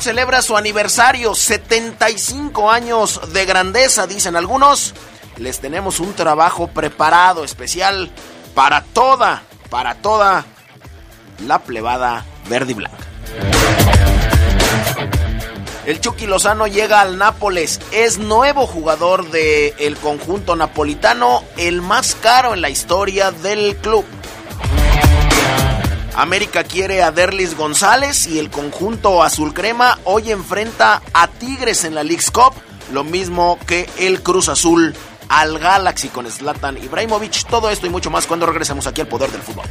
Celebra su aniversario, 75 años de grandeza, dicen algunos. Les tenemos un trabajo preparado especial para toda, para toda la plebada verde y blanca. El Chucky Lozano llega al Nápoles, es nuevo jugador del conjunto napolitano, el más caro en la historia del club. América quiere a Derlis González y el conjunto azul crema hoy enfrenta a Tigres en la League's Cup, lo mismo que el Cruz Azul al Galaxy con Zlatan Ibrahimovic. Todo esto y mucho más cuando regresemos aquí al poder del fútbol.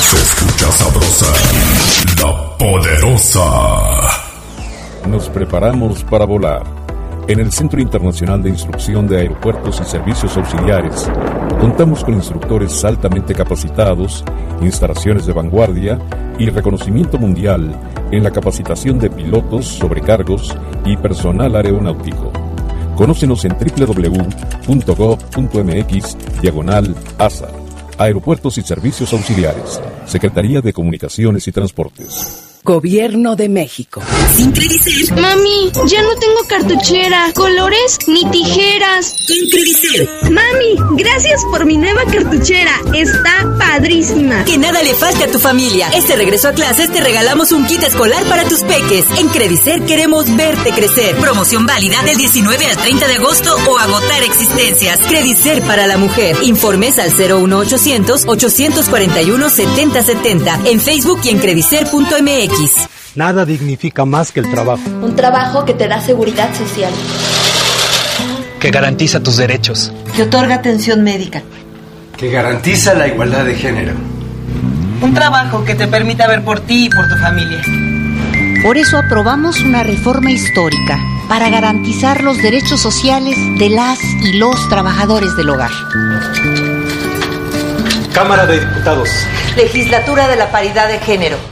Se escucha sabrosa, la poderosa. Nos preparamos para volar. En el Centro Internacional de Instrucción de Aeropuertos y Servicios Auxiliares, contamos con instructores altamente capacitados, instalaciones de vanguardia y reconocimiento mundial en la capacitación de pilotos, sobrecargos y personal aeronáutico. Conócenos en www.gov.mx diagonal ASA. Aeropuertos y Servicios Auxiliares. Secretaría de Comunicaciones y Transportes. Gobierno de México. Sin Credicer. Mami, ya no tengo cartuchera, colores ni tijeras. Credicer. Mami, gracias por mi nueva cartuchera. Está padrísima. Que nada le falte a tu familia. Este regreso a clases te regalamos un kit escolar para tus peques. En Credicer queremos verte crecer. Promoción válida del 19 al 30 de agosto o agotar existencias. Credicer para la mujer. Informes al 01800 841 7070 en Facebook y en credicer.mx. Nada dignifica más que el trabajo. Un trabajo que te da seguridad social. Que garantiza tus derechos. Que otorga atención médica. Que garantiza la igualdad de género. Un trabajo que te permita ver por ti y por tu familia. Por eso aprobamos una reforma histórica para garantizar los derechos sociales de las y los trabajadores del hogar. Cámara de Diputados. Legislatura de la Paridad de Género.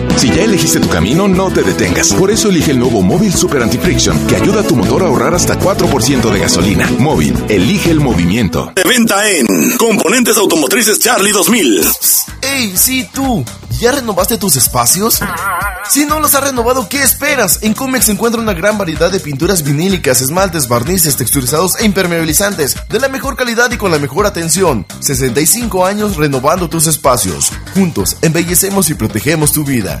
Si ya elegiste tu camino, no te detengas. Por eso elige el nuevo Móvil Super Anti-Friction, que ayuda a tu motor a ahorrar hasta 4% de gasolina. Móvil, elige el movimiento. De venta en Componentes Automotrices Charlie 2000. ¡Ey, sí tú! ¿Ya renovaste tus espacios? Si no los has renovado, ¿qué esperas? En Comex se encuentra una gran variedad de pinturas vinílicas, esmaltes, barnices, texturizados e impermeabilizantes de la mejor calidad y con la mejor atención. 65 años renovando tus espacios. Juntos embellecemos y protegemos tu vida.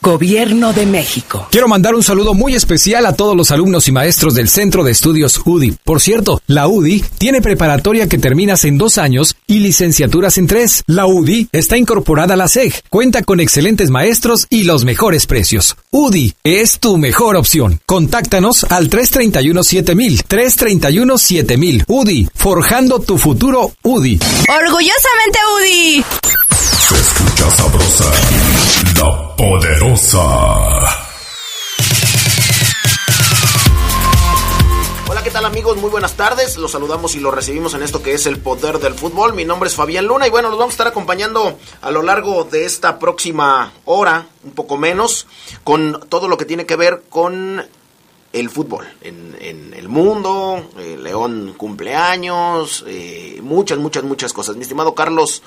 Gobierno de México. Quiero mandar un saludo muy especial a todos los alumnos y maestros del Centro de Estudios UDI. Por cierto, la UDI tiene preparatoria que terminas en dos años y licenciaturas en tres. La UDI está incorporada a la SEG, cuenta con excelentes maestros y los mejores precios. UDI es tu mejor opción. Contáctanos al 331-7000. 331-7000. UDI, forjando tu futuro UDI. Orgullosamente UDI. Escucha poderosa, la poderosa. Hola, ¿qué tal amigos? Muy buenas tardes. Los saludamos y los recibimos en esto que es el poder del fútbol. Mi nombre es Fabián Luna y bueno, nos vamos a estar acompañando a lo largo de esta próxima hora, un poco menos, con todo lo que tiene que ver con el fútbol en, el mundo. Eh, León cumpleaños, eh, muchas, muchas, muchas cosas. Mi estimado Carlos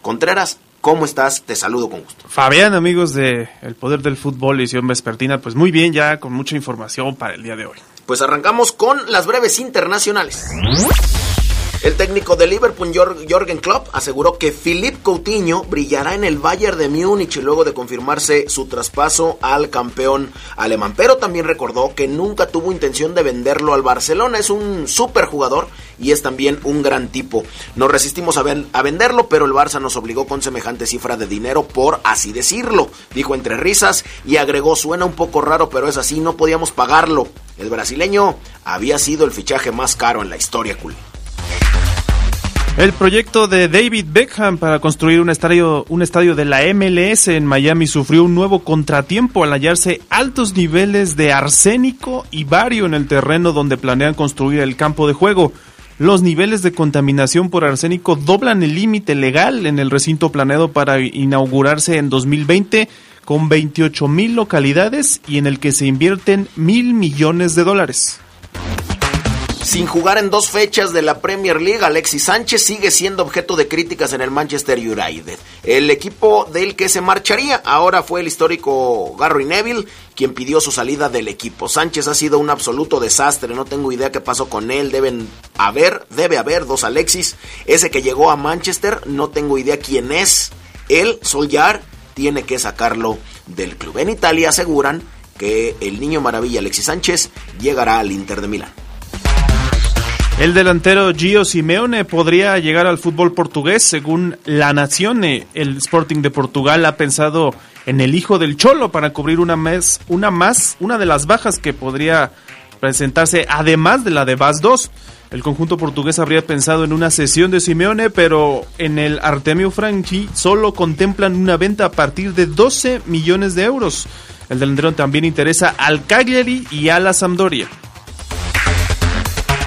Contreras, ¿Cómo estás? Te saludo con gusto. Fabián, amigos de El Poder del Fútbol, edición vespertina, pues muy bien ya, con mucha información para el día de hoy. Pues arrancamos con las breves internacionales. El técnico de Liverpool, Jorgen Klopp, aseguró que Philippe Coutinho brillará en el Bayern de Múnich luego de confirmarse su traspaso al campeón alemán. Pero también recordó que nunca tuvo intención de venderlo al Barcelona. Es un super jugador y es también un gran tipo. Nos resistimos a, venderlo, pero el Barça nos obligó con semejante cifra de dinero por así decirlo. Dijo entre risas y agregó, suena un poco raro, pero es así, no podíamos pagarlo. El brasileño había sido el fichaje más caro en la historia cool. El proyecto de David Beckham para construir un estadio, un estadio de la MLS en Miami sufrió un nuevo contratiempo al hallarse altos niveles de arsénico y bario en el terreno donde planean construir el campo de juego. Los niveles de contaminación por arsénico doblan el límite legal en el recinto planeado para inaugurarse en 2020 con 28 mil localidades y en el que se invierten mil millones de dólares. Sin jugar en dos fechas de la Premier League, Alexis Sánchez sigue siendo objeto de críticas en el Manchester United. El equipo del que se marcharía ahora fue el histórico Gary Neville, quien pidió su salida del equipo. Sánchez ha sido un absoluto desastre, no tengo idea qué pasó con él, deben haber, debe haber dos Alexis. Ese que llegó a Manchester, no tengo idea quién es. Él, Soljar, tiene que sacarlo del club. En Italia aseguran que el niño maravilla Alexis Sánchez llegará al Inter de Milán. El delantero Gio Simeone podría llegar al fútbol portugués según La Nación. El Sporting de Portugal ha pensado en el hijo del Cholo para cubrir una, mes, una más, una de las bajas que podría presentarse además de la de Vaz 2. El conjunto portugués habría pensado en una sesión de Simeone, pero en el Artemio Franchi solo contemplan una venta a partir de 12 millones de euros. El delantero también interesa al Cagliari y a la Sampdoria.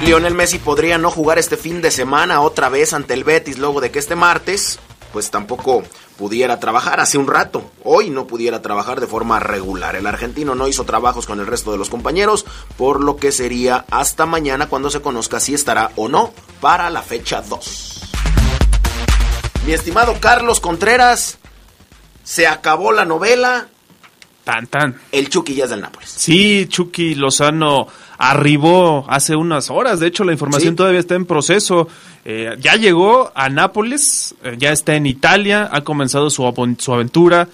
Lionel Messi podría no jugar este fin de semana otra vez ante el Betis luego de que este martes pues tampoco pudiera trabajar hace un rato. Hoy no pudiera trabajar de forma regular. El argentino no hizo trabajos con el resto de los compañeros, por lo que sería hasta mañana cuando se conozca si estará o no para la fecha 2. Mi estimado Carlos Contreras, se acabó la novela. Tan tan. El Chucky ya es del Nápoles. Sí, Chucky Lozano arribó hace unas horas. De hecho, la información todavía está en proceso. Eh, ya llegó a Nápoles, eh, ya está en Italia, ha comenzado su, su aventura,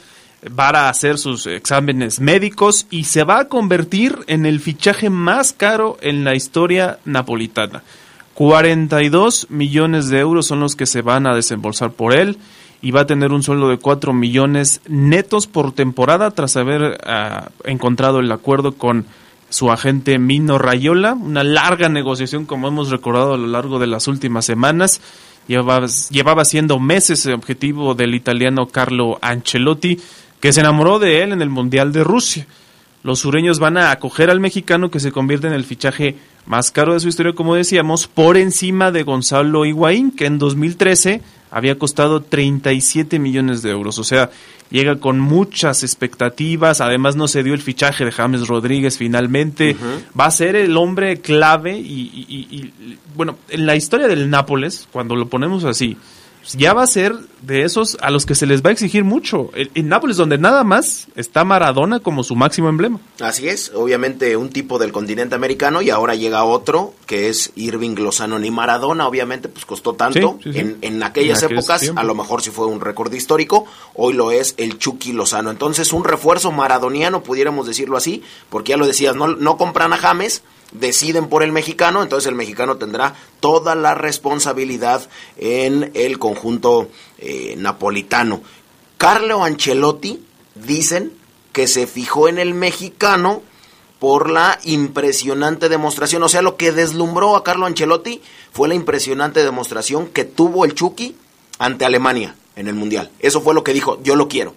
va a hacer sus exámenes médicos y se va a convertir en el fichaje más caro en la historia napolitana. 42 millones de euros son los que se van a desembolsar por él y va a tener un sueldo de 4 millones netos por temporada tras haber ah, encontrado el acuerdo con su agente Mino Rayola, una larga negociación como hemos recordado a lo largo de las últimas semanas. Llevaba, llevaba siendo meses el objetivo del italiano Carlo Ancelotti, que se enamoró de él en el Mundial de Rusia. Los sureños van a acoger al mexicano que se convierte en el fichaje más caro de su historia, como decíamos, por encima de Gonzalo Higuaín, que en 2013 había costado 37 millones de euros. O sea, llega con muchas expectativas. Además, no se dio el fichaje de James Rodríguez finalmente. Va a ser el hombre clave. y, bueno, en la historia del Nápoles, cuando lo ponemos así, ya va a ser de esos a los que se les va a exigir mucho. En, Nápoles, donde nada más está Maradona como su máximo emblema. Así es, obviamente un tipo del continente americano y ahora llega otro que es Irving Lozano. Ni Maradona, obviamente, pues costó tanto. En, en, aquellas épocas, a lo mejor sí fue un récord histórico, hoy lo es el Chucky Lozano. Entonces, un refuerzo maradoniano, pudiéramos decirlo así, porque ya lo decías, no, no compran a James deciden por el mexicano, entonces el mexicano tendrá toda la responsabilidad en el conjunto eh, napolitano. Carlo Ancelotti, dicen que se fijó en el mexicano por la impresionante demostración, o sea, lo que deslumbró a Carlo Ancelotti fue la impresionante demostración que tuvo el Chucky ante Alemania. en el Mundial. Eso fue lo que dijo, yo lo quiero.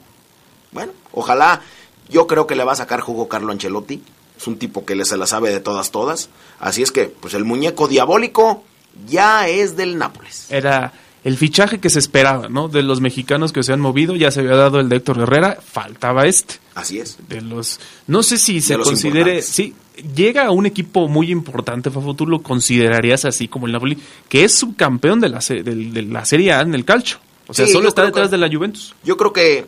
Bueno, ojalá, yo creo que le va a sacar jugo Carlo Ancelotti. Es un tipo que le se la sabe de todas, todas. Así es que, pues el muñeco diabólico ya es del Nápoles. Era el fichaje que se esperaba, ¿no? De los mexicanos que se han movido, ya se había dado el de Héctor Herrera, faltaba este. Así es. De los, no sé si se considere, sí, llega a un equipo muy importante, Fafo, tú lo considerarías así como el Napoli, que es subcampeón de la, de, la Serie A en el calcio. O sea, solo está detrás de la Juventus. Yo creo que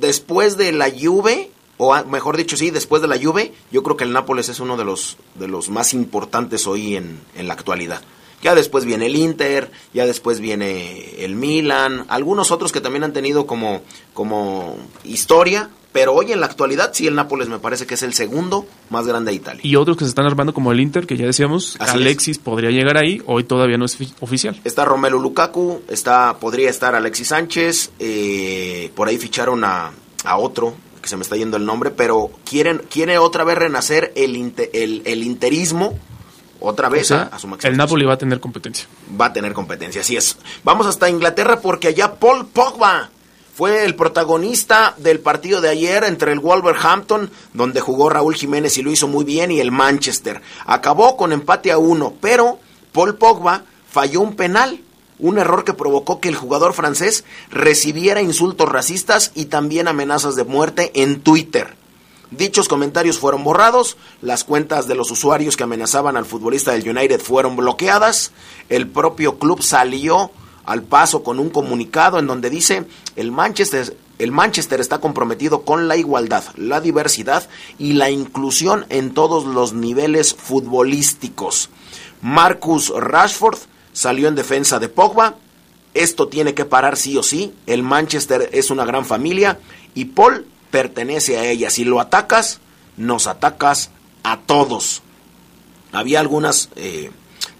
después de la Juve, o mejor dicho, sí, después de la Juve, yo creo que el Nápoles es uno de los, de los más importantes hoy en, en la actualidad. Ya después viene el Inter, ya después viene el Milan, algunos otros que también han tenido como, como historia, pero hoy en la actualidad sí el Nápoles me parece que es el segundo más grande de Italia. Y otros que se están armando como el Inter, que ya decíamos, Alexis podría llegar ahí, hoy todavía no es oficial. Está Romelu Lukaku, está, podría estar Alexis Sánchez, eh, por ahí ficharon a, a otro, que se me está yendo el nombre, pero quieren, quiere otra vez renacer el, el, el interismo otra vez a, su El Napoli va a tener competencia. Va a tener competencia, así es. Vamos hasta Inglaterra porque allá Paul Pogba fue el protagonista del partido de ayer entre el Wolverhampton, donde jugó Raúl Jiménez y lo hizo muy bien, y el Manchester. Acabó con empate a uno, pero Paul Pogba falló un penal, un error que provocó que el jugador francés recibiera insultos racistas y también amenazas de muerte en Twitter. Dichos comentarios fueron borrados, las cuentas de los usuarios que amenazaban al futbolista del United fueron bloqueadas, el propio club salió al paso con un comunicado en donde dice el Manchester, el Manchester está comprometido con la igualdad, la diversidad y la inclusión en todos los niveles futbolísticos. Marcus Rashford salió en defensa de Pogba. Esto tiene que parar sí o sí. El Manchester es una gran familia y Paul pertenece a ella. Si lo atacas, nos atacas a todos. Había algunas eh,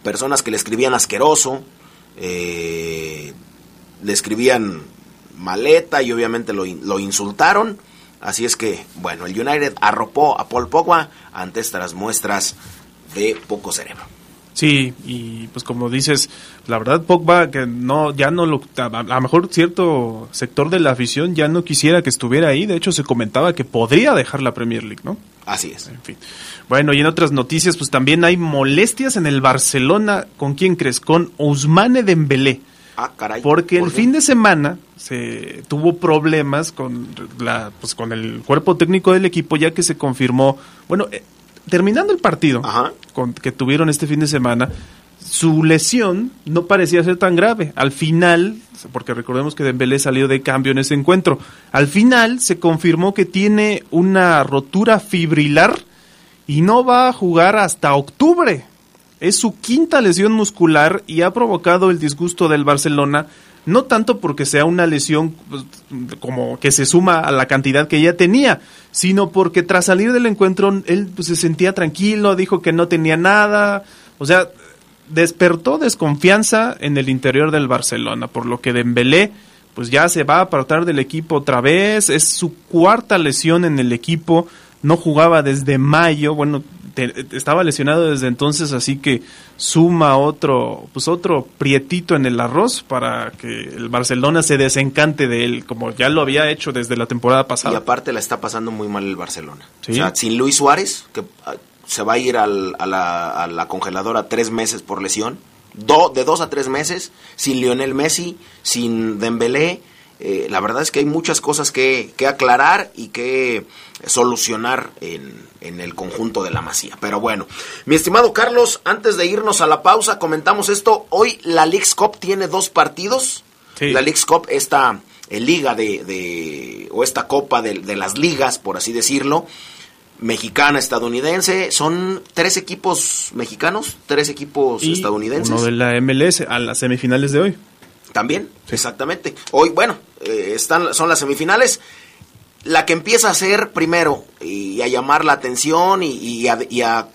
personas que le escribían asqueroso, eh, le escribían maleta y obviamente lo, lo, insultaron. Así es que, bueno, el United arropó a Paul Pogba ante estas muestras de poco cerebro. Sí, y pues como dices, la verdad Pogba que no ya no lo a lo mejor cierto sector de la afición ya no quisiera que estuviera ahí, de hecho se comentaba que podría dejar la Premier League, ¿no? Así es. En fin. Bueno, y en otras noticias pues también hay molestias en el Barcelona, ¿con quién crees? Con Ousmane Dembélé. Ah, caray. Porque el fin de semana se tuvo problemas con la pues con el cuerpo técnico del equipo ya que se confirmó, bueno, eh, terminando el partido Con, que tuvieron este fin de semana, su lesión no parecía ser tan grave. Al final, porque recordemos que Dembélé salió de cambio en ese encuentro, al final se confirmó que tiene una rotura fibrilar y no va a jugar hasta octubre. Es su quinta lesión muscular y ha provocado el disgusto del Barcelona no tanto porque sea una lesión pues, como que se suma a la cantidad que ya tenía, sino porque tras salir del encuentro él pues, se sentía tranquilo, dijo que no tenía nada, o sea, despertó desconfianza en el interior del Barcelona, por lo que Dembélé pues ya se va a apartar del equipo otra vez, es su cuarta lesión en el equipo, no jugaba desde mayo, bueno, estaba lesionado desde entonces, así que suma otro, pues otro prietito en el arroz para que el Barcelona se desencante de él, como ya lo había hecho desde la temporada pasada. Y aparte la está pasando muy mal el Barcelona. O sea, sin Luis Suárez, que ah, se va a ir a, la, a, la, congeladora tres meses por lesión, de dos a tres meses, sin Lionel Messi, sin Dembélé, eh, la verdad es que hay muchas cosas que, que aclarar y que solucionar en, en, el conjunto de la masía. Pero bueno, mi estimado Carlos, antes de irnos a la pausa, comentamos esto. Hoy la Leagues Cup tiene dos partidos. La Leagues Cup, esta eh, liga de, de, o esta copa de, de las ligas, por así decirlo, mexicana, estadounidense. Son tres equipos mexicanos, tres equipos estadounidenses. Uno de la MLS a las semifinales de hoy. También, exactamente. Hoy, bueno, eh, están, son las semifinales. La que empieza a ser primero y a llamar la atención y, a,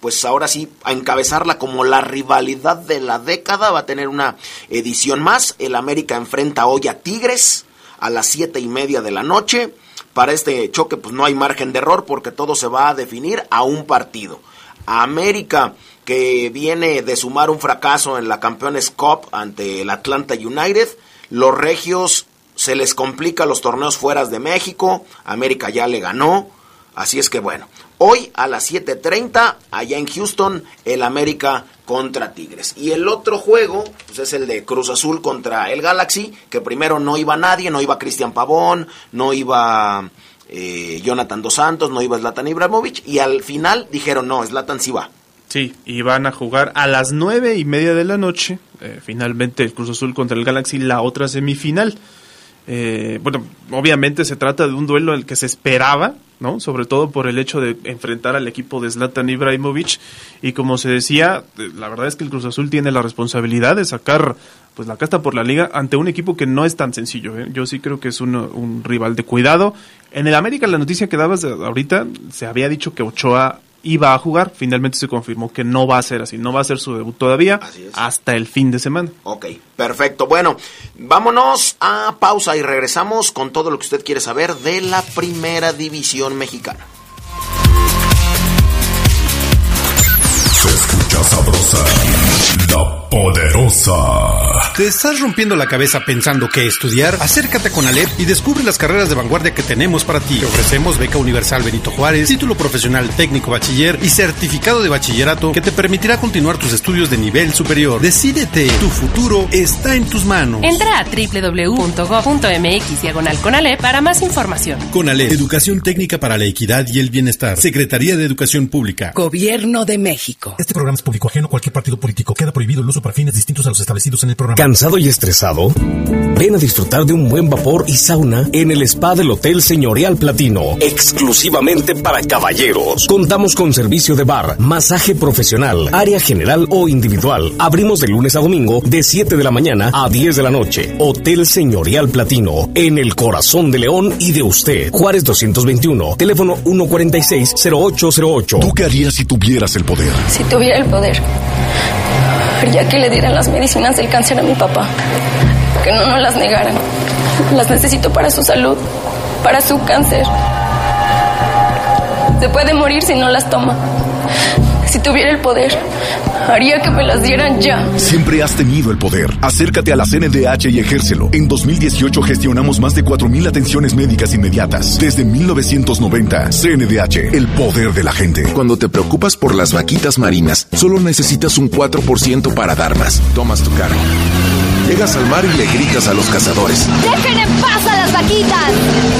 pues ahora sí, a encabezarla como la rivalidad de la década. Va a tener una edición más. El América enfrenta hoy a Tigres a las siete y media de la noche. Para este choque, pues no hay margen de error porque todo se va a definir a un partido. América que viene de sumar un fracaso en la Campeones Cup ante el Atlanta United. Los regios se les complica los torneos fuera de México, América ya le ganó, así es que bueno, hoy a las 7.30 allá en Houston, el América contra Tigres. Y el otro juego pues es el de Cruz Azul contra el Galaxy, que primero no iba nadie, no iba Cristian Pavón, no iba eh, Jonathan Dos Santos, no iba Zlatan Ibrahimovic, y al final dijeron, no, Zlatan sí va. Sí, y van a jugar a las nueve y media de la noche, eh, finalmente el Cruz Azul contra el Galaxy, la otra semifinal. Eh, bueno, obviamente se trata de un duelo el que se esperaba, ¿no? Sobre todo por el hecho de enfrentar al equipo de Zlatan Ibrahimovic y como se decía, eh, la verdad es que el Cruz Azul tiene la responsabilidad de sacar pues la casta por la liga ante un equipo que no es tan sencillo. ¿eh? Yo sí creo que es un, un rival de cuidado. En el América la noticia que dabas ahorita se había dicho que Ochoa iba a jugar, finalmente se confirmó que no va a ser así, no va a ser su debut todavía hasta el fin de semana. Ok, perfecto. Bueno, vámonos a pausa y regresamos con todo lo que usted quiere saber de la primera división mexicana. Se escucha sabrosa, la poderosa. ¿Te estás rompiendo la cabeza pensando qué estudiar? Acércate con Alep y descubre las carreras de vanguardia que tenemos para ti. Te ofrecemos beca universal Benito Juárez, título profesional técnico bachiller y certificado de bachillerato que te permitirá continuar tus estudios de nivel superior. Decídete, tu futuro está en tus manos. Entra a www.gov.mx diagonal Conalep para más información. Conalep, Educación Técnica para la Equidad y el Bienestar. Secretaría de Educación Pública. Gobierno de México. Este programa es público ajeno a cualquier partido político. Queda prohibido el uso para fines distintos a los establecidos en el programa. ¿Cansado y estresado? Ven a disfrutar de un buen vapor y sauna en el spa del Hotel Señorial Platino, exclusivamente para caballeros. Contamos con servicio de bar, masaje profesional, área general o individual. Abrimos de lunes a domingo de 7 de la mañana a 10 de la noche. Hotel Señorial Platino, en el corazón de León y de usted. Juárez 221, teléfono 146-0808. ¿Tú qué harías si tuvieras el poder? Si tuviera el poder, haría que le dieran las medicinas del cáncer a mi papá. Que no nos las negaran. Las necesito para su salud, para su cáncer. Se puede morir si no las toma. Si tuviera el poder, haría que me las dieran ya. Siempre has tenido el poder. Acércate a la CNDH y ejércelo. En 2018 gestionamos más de 4.000 atenciones médicas inmediatas. Desde 1990, CNDH, el poder de la gente. Cuando te preocupas por las vaquitas marinas, solo necesitas un 4% para dar más. Tomas tu cargo. Llegas al mar y le gritas a los cazadores. ¡Dejen en paz a las vaquitas!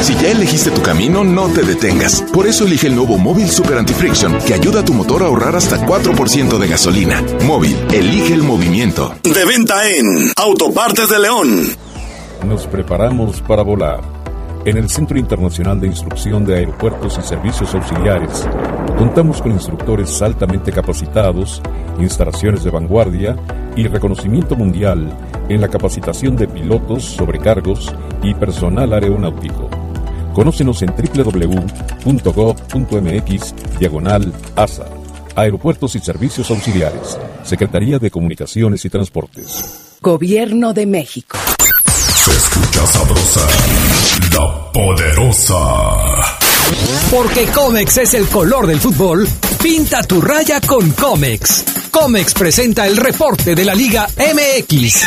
Si ya elegiste tu camino, no te detengas. Por eso elige el nuevo Móvil Super Anti-Friction, que ayuda a tu motor a ahorrar hasta 4% de gasolina. Móvil, elige el movimiento. De venta en Autopartes de León. Nos preparamos para volar. En el Centro Internacional de Instrucción de Aeropuertos y Servicios Auxiliares, contamos con instructores altamente capacitados, instalaciones de vanguardia y reconocimiento mundial en la capacitación de pilotos, sobrecargos y personal aeronáutico. Conócenos en www.gov.mx diagonal ASA. Aeropuertos y Servicios Auxiliares. Secretaría de Comunicaciones y Transportes. Gobierno de México. Escucha sabrosa, la poderosa. Porque Comex es el color del fútbol, pinta tu raya con Comex. Comex presenta el reporte de la Liga MX.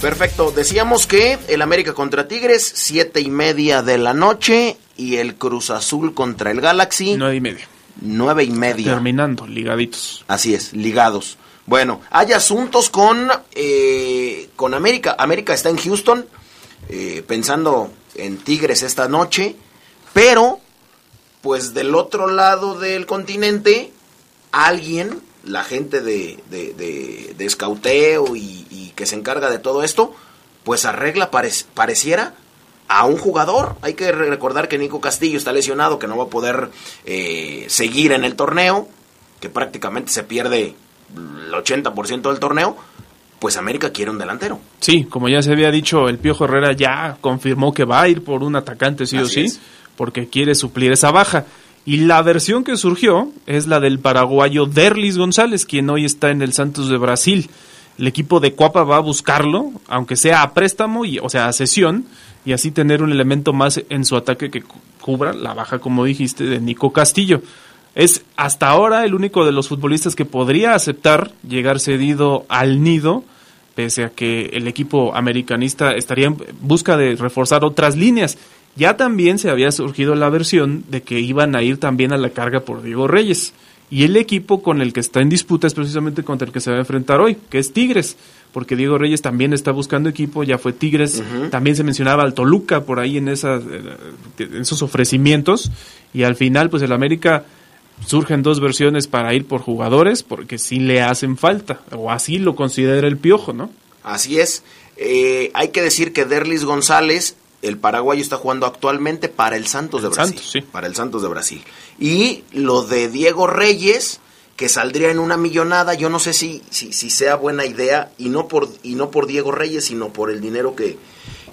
Perfecto, decíamos que el América contra Tigres, siete y media de la noche, y el Cruz Azul contra el Galaxy. Nueve y media. Nueve y media. Terminando, ligaditos. Así es, ligados. Bueno, hay asuntos con, eh, con América. América está en Houston, eh, pensando en Tigres esta noche, pero, pues del otro lado del continente, alguien, la gente de, de, de, de escauteo y, y, que se encarga de todo esto, pues arregla, pare, pareciera, a un jugador. Hay que recordar que Nico Castillo está lesionado, que no va a poder eh, seguir en el torneo, que prácticamente se pierde el 80% del torneo, pues América quiere un delantero. Sí, como ya se había dicho, el Piojo Herrera ya confirmó que va a ir por un atacante sí Así o sí, es. porque quiere suplir esa baja. Y la versión que surgió es la del paraguayo Derlis González, quien hoy está en el Santos de Brasil. El equipo de Cuapa va a buscarlo, aunque sea a préstamo, y, o sea, a sesión, y así tener un elemento más en su ataque que cubra la baja, como dijiste, de Nico Castillo. Es hasta ahora el único de los futbolistas que podría aceptar llegar cedido al nido, pese a que el equipo americanista estaría en busca de reforzar otras líneas. Ya también se había surgido la versión de que iban a ir también a la carga por Diego Reyes. Y el equipo con el que está en disputa es precisamente contra el que se va a enfrentar hoy, que es Tigres, porque Diego Reyes también está buscando equipo, ya fue Tigres, también se mencionaba al Toluca por ahí en, esas, eh, en esos ofrecimientos, y al final pues el América surgen dos versiones para ir por jugadores, porque sí le hacen falta, o así lo considera el Piojo, ¿no? Así es. Eh, hay que decir que Derlis González el paraguayo está jugando actualmente para el Santos de Brasil. Para el Santos de Brasil. Y lo de Diego Reyes, que saldría en una millonada, yo no sé si, si, sea buena idea, y no, por, y no por Diego Reyes, sino por el dinero que,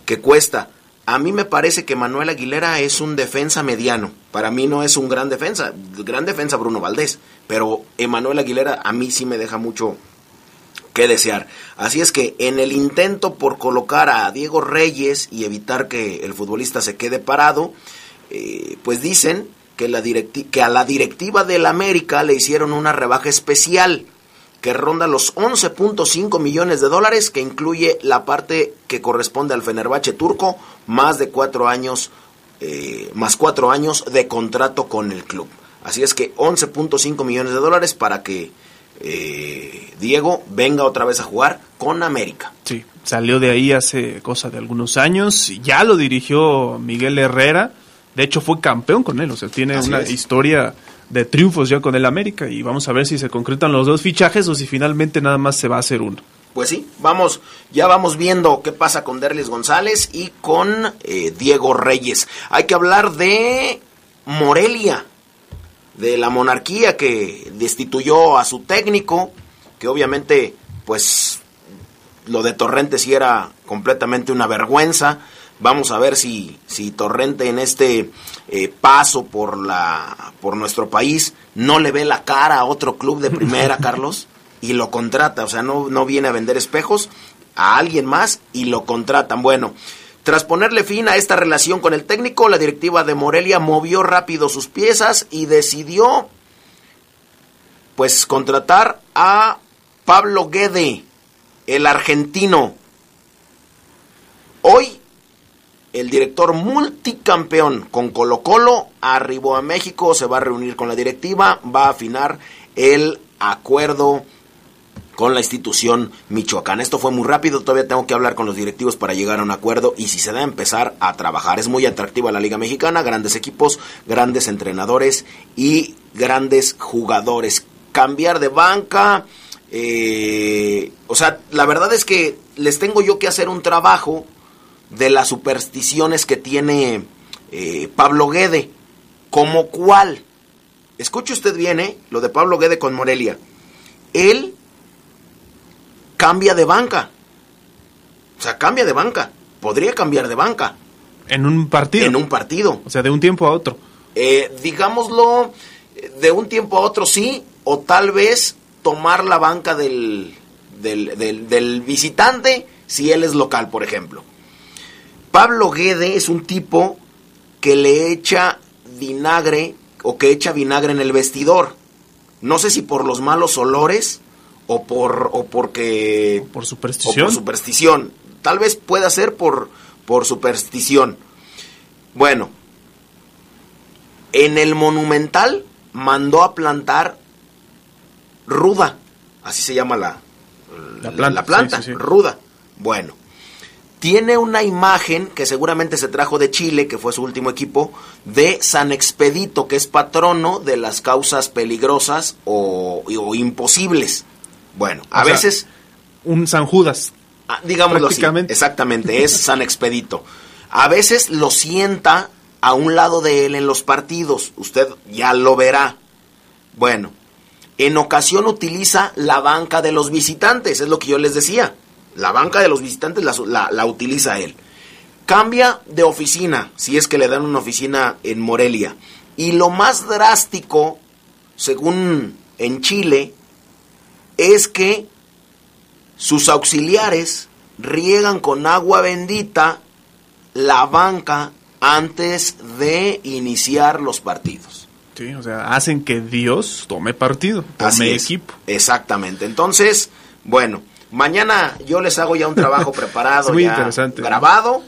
que cuesta. A mí me parece que Manuel Aguilera es un defensa mediano. Para mí no es un gran defensa. Gran defensa Bruno Valdés. Pero Emanuel Aguilera a mí sí me deja mucho, que desear. Así es que en el intento por colocar a Diego Reyes y evitar que el futbolista se quede parado, eh, pues dicen que, la que a la directiva del América le hicieron una rebaja especial que ronda los 11.5 millones de dólares, que incluye la parte que corresponde al Fenerbahce turco, más de cuatro años, eh, más cuatro años de contrato con el club. Así es que 11.5 millones de dólares para que eh, Diego venga otra vez a jugar con América. Sí, salió de ahí hace cosa de algunos años, ya lo dirigió Miguel Herrera, de hecho fue campeón con él, o sea, tiene una historia de triunfos ya con el América y vamos a ver si se concretan los dos fichajes o si finalmente nada más se va a hacer uno. Pues sí, vamos, ya vamos viendo qué pasa con Derlis González y con eh, Diego Reyes. Hay que hablar de Morelia de la monarquía que destituyó a su técnico, que obviamente pues lo de Torrente sí era completamente una vergüenza. Vamos a ver si, si Torrente en este eh, paso por, la, por nuestro país no le ve la cara a otro club de primera, Carlos, y lo contrata. O sea, no, no viene a vender espejos a alguien más y lo contratan. Bueno, tras ponerle fin a esta relación con el técnico, la directiva de Morelia movió rápido sus piezas y decidió pues contratar a Pablo Guede, el argentino. Hoy el director multicampeón con Colo Colo arribó a México, se va a reunir con la directiva, va a afinar el acuerdo con la institución Michoacán. Esto fue muy rápido, todavía tengo que hablar con los directivos para llegar a un acuerdo y si se da empezar a trabajar. Es muy atractiva la Liga Mexicana, grandes equipos, grandes entrenadores y grandes jugadores. Cambiar de banca, eh, o sea, la verdad es que les tengo yo que hacer un trabajo de las supersticiones que tiene eh, Pablo Guede. ¿Como cuál? Escuche usted bien, ¿eh? Lo de Pablo Guede con Morelia. Él cambia de banca. O sea, cambia de banca. Podría cambiar de banca. En un partido. En un partido. O sea, de un tiempo a otro. Eh, digámoslo, de un tiempo a otro sí, o tal vez tomar la banca del, del, del, visitante si él es local, por ejemplo. Pablo Guede es un tipo que le echa vinagre o que echa vinagre en el vestidor. No sé si por los malos olores o por o porque por superstición. por superstición. Tal vez pueda ser por por superstición. Bueno, en el Monumental mandó a plantar ruda, así se llama la la planta, ruda. Bueno, tiene una imagen que seguramente se trajo de Chile, que fue su último equipo, de San Expedito, que es patrono de las causas peligrosas o, o imposibles. Bueno, a veces... un San Judas. Ah, digámoslo así. Exactamente, es San Expedito. A veces lo sienta a un lado de él en los partidos. Usted ya lo verá. Bueno, en ocasión utiliza la banca de los visitantes, es lo que yo les decía. La banca de los visitantes la, la utiliza él. Cambia de oficina, si es que le dan una oficina en Morelia. Y lo más drástico, según en Chile, es que sus auxiliares riegan con agua bendita la banca antes de iniciar los partidos. Sí, o sea, hacen que Dios tome partido, tome Así es. equipo. Exactamente. Entonces, bueno, mañana yo les hago ya un trabajo preparado, muy ya interesante. grabado,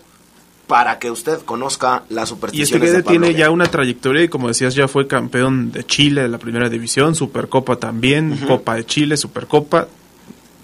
para que usted conozca las Y este supersticiones Guede de Pablo tiene Guede. ya una trayectoria y como decías ya fue campeón de Chile de la primera división, Supercopa también. Copa de Chile, Supercopa,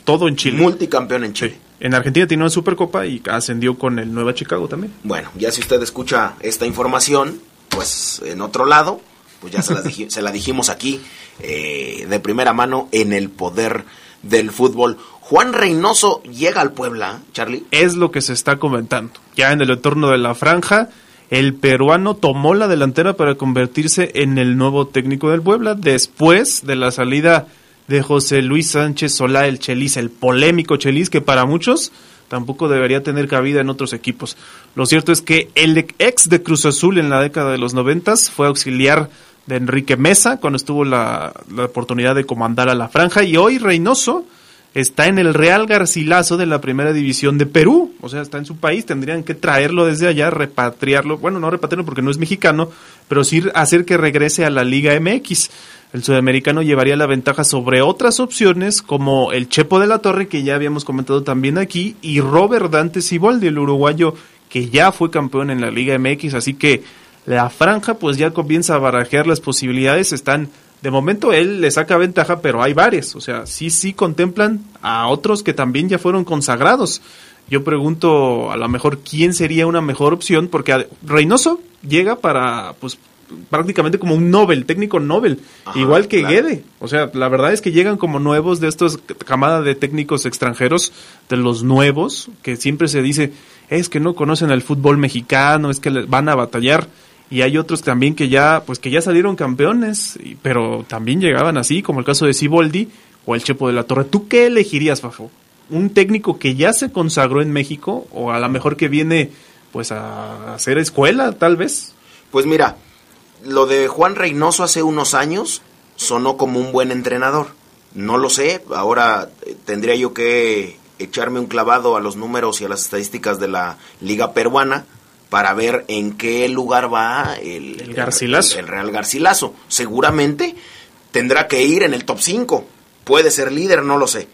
todo en Chile. Multicampeón en Chile. En Argentina tiene una Supercopa y ascendió con el Nueva Chicago también. Bueno, ya si usted escucha esta información, pues en otro lado, pues ya se, las se la dijimos aquí eh, de primera mano en el poder del fútbol. Juan Reynoso llega al Puebla, Charlie. Es lo que se está comentando. Ya en el entorno de la franja, el peruano tomó la delantera para convertirse en el nuevo técnico del Puebla después de la salida de José Luis Sánchez Solá, el Chelis, el polémico Chelis, que para muchos tampoco debería tener cabida en otros equipos. Lo cierto es que el ex de Cruz Azul en la década de los noventas fue auxiliar de Enrique Mesa cuando estuvo la, la oportunidad de comandar a la franja y hoy Reynoso está en el Real Garcilaso de la primera división de Perú, o sea, está en su país, tendrían que traerlo desde allá, repatriarlo, bueno, no repatriarlo porque no es mexicano, pero sí hacer que regrese a la Liga MX. El sudamericano llevaría la ventaja sobre otras opciones como el Chepo de la Torre, que ya habíamos comentado también aquí, y Robert Dante Siboldi, el uruguayo que ya fue campeón en la Liga MX, así que la franja pues ya comienza a barajear las posibilidades, están de momento él le saca ventaja, pero hay varias. O sea, sí, sí contemplan a otros que también ya fueron consagrados. Yo pregunto a lo mejor quién sería una mejor opción, porque a- Reynoso llega para, pues, prácticamente como un Nobel, técnico Nobel, Ajá, igual que claro. Guede. O sea, la verdad es que llegan como nuevos de estos camada de técnicos extranjeros, de los nuevos, que siempre se dice, es que no conocen el fútbol mexicano, es que van a batallar y hay otros también que ya pues que ya salieron campeones pero también llegaban así como el caso de Siboldi o el Chepo de la Torre. Tú qué elegirías Fafo un técnico que ya se consagró en México o a lo mejor que viene pues a hacer escuela tal vez Pues mira, lo de Juan Reynoso hace unos años sonó como un buen entrenador. No lo sé, ahora eh, tendría yo que echarme un clavado a los números y a las estadísticas de la liga peruana para ver en qué lugar va el, El Garcilaso. el- el Real Garcilaso. Seguramente tendrá que ir en el top 5. Puede ser líder, no lo sé.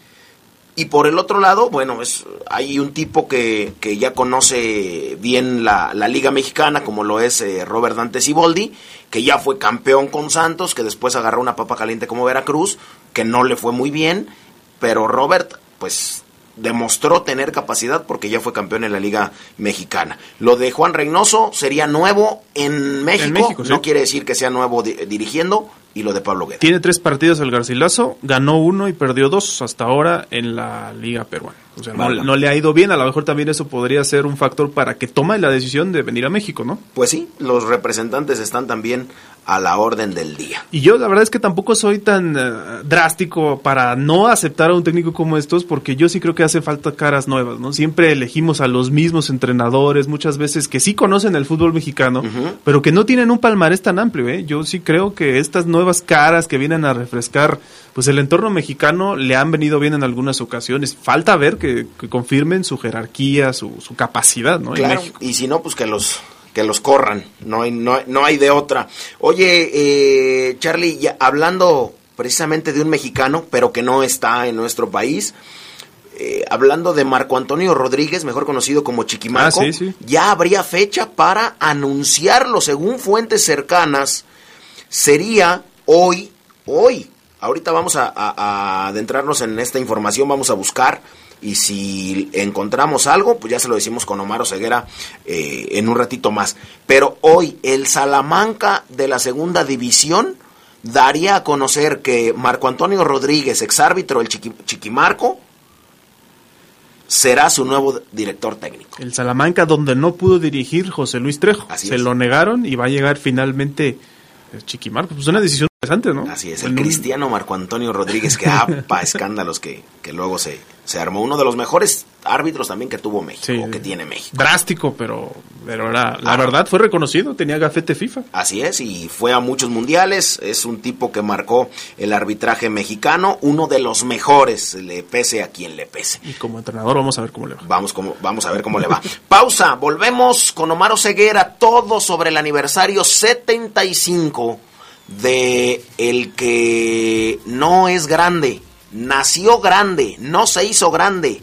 Y por el otro lado, bueno, es, hay un tipo que, que ya conoce bien la, la Liga Mexicana, como lo es eh, Robert Dante Siboldi, que ya fue campeón con Santos, que después agarró una papa caliente como Veracruz, que no le fue muy bien, pero Robert, pues demostró tener capacidad porque ya fue campeón en la Liga Mexicana. Lo de Juan Reynoso sería nuevo en México, México, sí. no quiere decir que sea nuevo di- dirigiendo, y lo de Pablo Guedes. tiene tres partidos el Garcilaso ganó uno y perdió dos hasta ahora en la liga peruana o sea no, no le ha ido bien a lo mejor también eso podría ser un factor para que tome la decisión de venir a México no Pues sí, los representantes están también a la orden del día. Y yo la verdad es que tampoco soy tan eh, drástico para no aceptar a un técnico como estos, porque yo sí creo que hace falta caras nuevas, ¿no? Siempre elegimos a los mismos entrenadores, muchas veces que sí conocen el fútbol mexicano, pero que no tienen un palmarés tan amplio, ¿eh? Yo sí creo que estas nuevas caras que vienen a refrescar, pues el entorno mexicano le han venido bien en algunas ocasiones. Falta ver que, que confirmen su jerarquía, su, su capacidad, ¿no? Claro, y si no, pues que los que los corran, no hay, no, no hay de otra. Oye, eh, Charlie, ya hablando precisamente de un mexicano, pero que no está en nuestro país, eh, hablando de Marco Antonio Rodríguez, mejor conocido como Chiquimarco, Ah, sí, sí. ya habría fecha para anunciarlo, según fuentes cercanas, sería hoy, hoy. Ahorita vamos a, a- a adentrarnos en esta información, vamos a buscar y si encontramos algo, pues ya se lo decimos con Omar Ceguera en un ratito más. Pero hoy el Salamanca de la segunda división daría a conocer que Marco Antonio Rodríguez, exárbitro del Chiqui- Chiquimarco, será su nuevo director técnico. El Salamanca, donde no pudo dirigir José Luis Trejo. Se es. lo negaron y va a llegar finalmente eh, Chiquimarco. Pues una decisión interesante, ¿no? Así es, el En un- cristiano Marco Antonio Rodríguez, que apa escándalos que, que luego se, se armó. Uno de los mejores árbitros también que tuvo México, o que tiene México. Drástico, pero, pero era- la Ah. verdad fue reconocido, tenía gafete FIFA. Así es, y fue a muchos mundiales. Es un tipo que marcó el arbitraje mexicano, uno de los mejores, le pese a quien le pese. Y como entrenador vamos a ver cómo le va. Vamos, como, vamos a ver cómo le va. Pausa, volvemos con Omar Ceguera, todo sobre el aniversario 75 de el que no es grande, nació grande, no se hizo grande,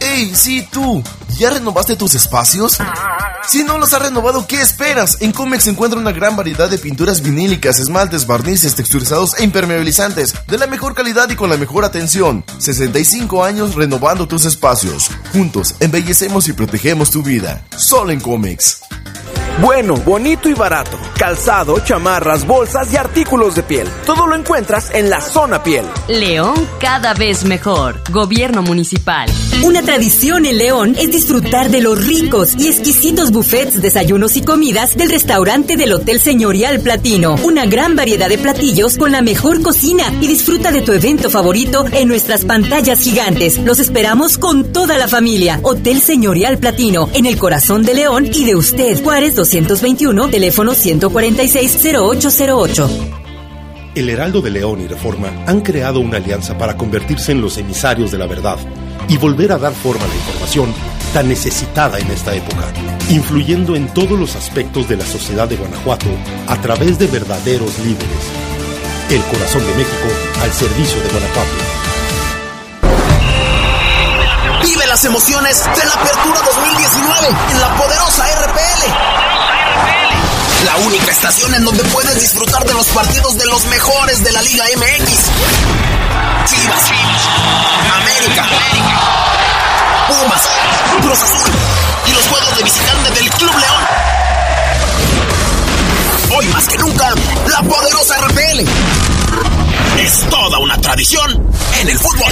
¡Ey, sí tú! ¿Ya renovaste tus espacios? Si no los has renovado, ¿qué esperas? En Comex se encuentra una gran variedad de pinturas vinílicas, esmaltes, barnices, texturizados e impermeabilizantes de la mejor calidad y con la mejor atención. 65 años renovando tus espacios. Juntos, embellecemos y protegemos tu vida. Solo en Comex. Bueno, bonito y barato. Calzado, chamarras, bolsas y artículos de piel. Todo lo encuentras en la zona piel. León cada vez mejor. Gobierno municipal. Una tradición en León es disfrutar de los ricos y exquisitos buffets, desayunos y comidas del restaurante del Hotel Señorial Platino. Una gran variedad de platillos con la mejor cocina y disfruta de tu evento favorito en nuestras pantallas gigantes. Los esperamos con toda la familia. Hotel Señorial Platino, en el corazón de León y de usted. Juárez 221, teléfono 146-0808. El Heraldo de León y Reforma han creado una alianza para convertirse en los emisarios de la verdad y volver a dar forma a la información tan necesitada en esta época, influyendo en todos los aspectos de la sociedad de Guanajuato a través de verdaderos líderes. El corazón de México al servicio de Guanajuato. Vive las emociones de la Apertura 2019 en la poderosa RPL. La única estación en donde puedes disfrutar de los partidos de los mejores de la Liga MX. Chivas, América, Pumas, Cruz Azul y los juegos de visitante del Club León. Hoy más que nunca, la poderosa RPL. Es toda una tradición. En el fútbol.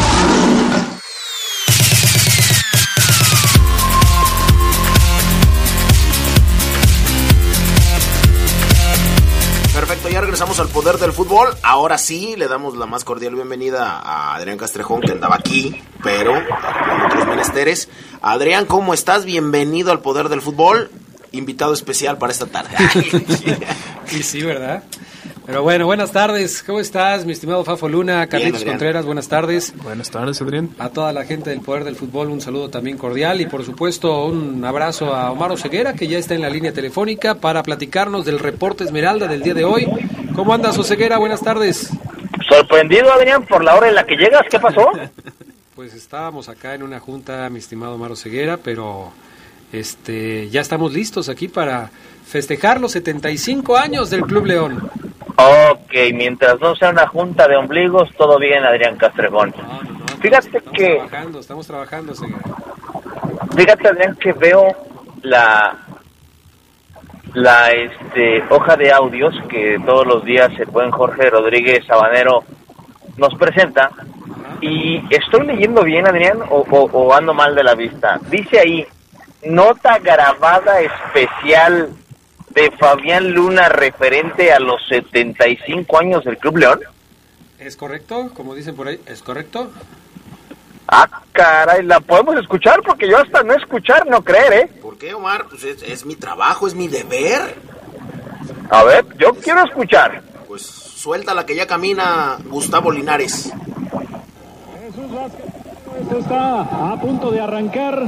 Regresamos al poder del fútbol. Ahora sí, le damos la más cordial bienvenida a Adrián Castrejón, que andaba aquí, pero en otros menesteres. Adrián, ¿cómo estás? Bienvenido al poder del fútbol. Invitado especial para esta tarde. y sí, ¿verdad? Pero bueno, buenas tardes. ¿Cómo estás, mi estimado Fafo Luna? Carlitos. Contreras, buenas tardes. Buenas tardes, Adrián. A toda la gente del Poder del Fútbol, un saludo también cordial y por supuesto un abrazo a Omar Oseguera, que ya está en la línea telefónica para platicarnos del reporte Esmeralda del día de hoy. ¿Cómo andas, Oseguera? Buenas tardes. Sorprendido, Adrián, por la hora en la que llegas. ¿Qué pasó? Pues estábamos acá en una junta, mi estimado Omar Oseguera, pero este ya estamos listos aquí para festejar los 75 años del Club León. Ok, mientras no sea una junta de ombligos, todo bien, Adrián Castrejón. Fíjate Estamos que, trabajando, estamos trabajando, Oseguera. fíjate, Adrián, que veo la la este hoja de audios que todos los días el buen Jorge Rodríguez Sabanero nos presenta y estoy leyendo bien, Adrián, o, o- o ando mal de la vista. Dice ahí, nota grabada especial de Fabián Luna referente a los 75 años del Club León. ¿Es correcto? Como dicen por ahí, ¿es correcto? Ah, caray, ¿la podemos escuchar? Porque yo hasta no escuchar, no creer, ¿eh? ¿Por qué, Omar? Pues es, es mi trabajo, es mi deber. A ver, yo quiero escuchar. Pues suelta la que ya camina Gustavo Linares. Esto está a punto de arrancar.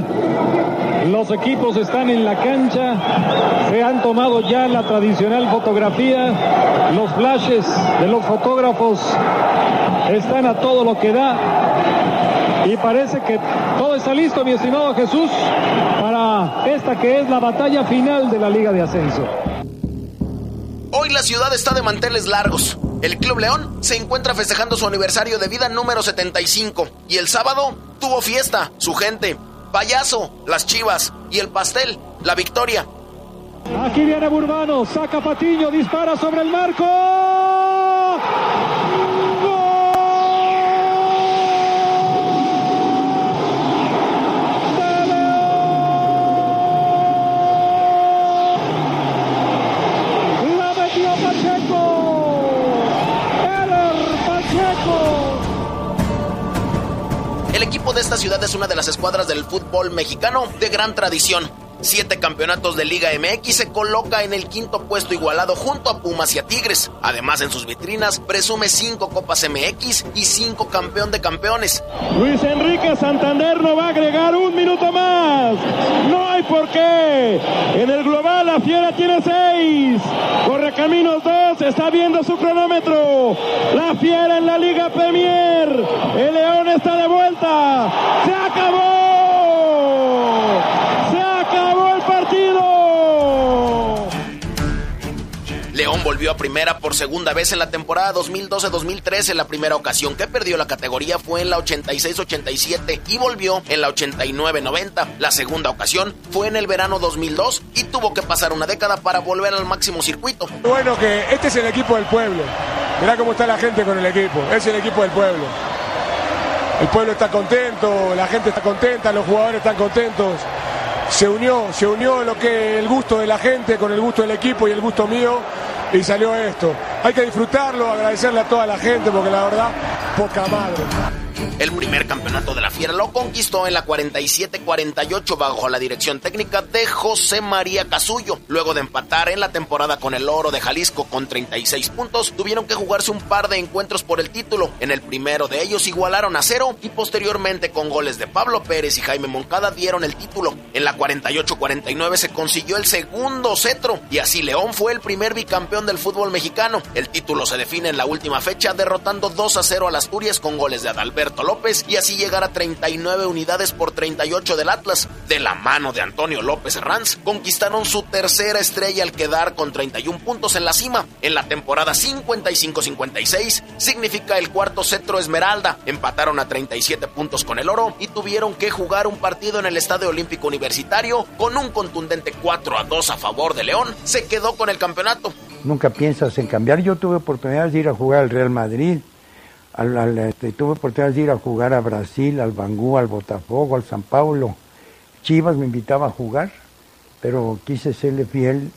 Los equipos están en la cancha. Se han tomado ya la tradicional fotografía. Los flashes de los fotógrafos están a todo lo que da. Y parece que todo está listo, mi estimado Jesús, para esta que es la batalla final de la Liga de Ascenso. Hoy la ciudad está de manteles largos. El Club León se encuentra festejando su aniversario de vida número 75 y el sábado tuvo fiesta, su gente, payaso, las chivas y el pastel, la victoria. Aquí viene Burbano, saca Patiño, dispara sobre el marco. El equipo de esta ciudad es una de las escuadras del fútbol mexicano de gran tradición siete campeonatos de Liga MX, se coloca en el quinto puesto igualado junto a Pumas y a Tigres. Además, en sus vitrinas presume cinco Copas MX y cinco campeón de campeones. Luis Enrique Santander no va a agregar un minuto más. No hay por qué. En el global la Fiera tiene seis. Corre caminos dos, está viendo su cronómetro. La Fiera en la Liga Premier. El León está de vuelta. Se acabó. A primera por segunda vez en la temporada 2012-2013. La primera ocasión que perdió la categoría fue en la 86-87 y volvió en la 89-90. La segunda ocasión fue en el verano 2002 y tuvo que pasar una década para volver al máximo circuito. Bueno, que este es el equipo del pueblo. Mirá cómo está la gente con el equipo. Es el equipo del pueblo. El pueblo está contento, la gente está contenta, los jugadores están contentos se unió, se unió lo que el gusto de la gente con el gusto del equipo y el gusto mío y salió esto. Hay que disfrutarlo, agradecerle a toda la gente porque la verdad, poca madre. El primer campeonato de la Fiera lo conquistó en la 47-48 bajo la dirección técnica de José María Casullo. Luego de empatar en la temporada con el Oro de Jalisco con 36 puntos, tuvieron que jugarse un par de encuentros por el título. En el primero de ellos igualaron a cero y posteriormente con goles de Pablo Pérez y Jaime Moncada dieron el título. En la 48-49 se consiguió el segundo cetro y así León fue el primer bicampeón del fútbol mexicano. El título se define en la última fecha derrotando 2 a 0 a Asturias con goles de Adalberto López y así llegar a 39 unidades por 38 del Atlas. De la mano de Antonio López Ranz, conquistaron su tercera estrella al quedar con 31 puntos en la cima. En la temporada 55-56 significa el cuarto cetro Esmeralda. Empataron a 37 puntos con el oro y tuvieron que jugar un partido en el Estadio Olímpico Universitario con un contundente 4 a 2 a favor de León. Se quedó con el campeonato. Nunca piensas en cambiar. Yo tuve oportunidad de ir a jugar al Real Madrid al, este, tuve oportunidad de ir a jugar a Brasil, al Bangú, al Botafogo, al San Paulo. Chivas me invitaba a jugar, pero quise serle fiel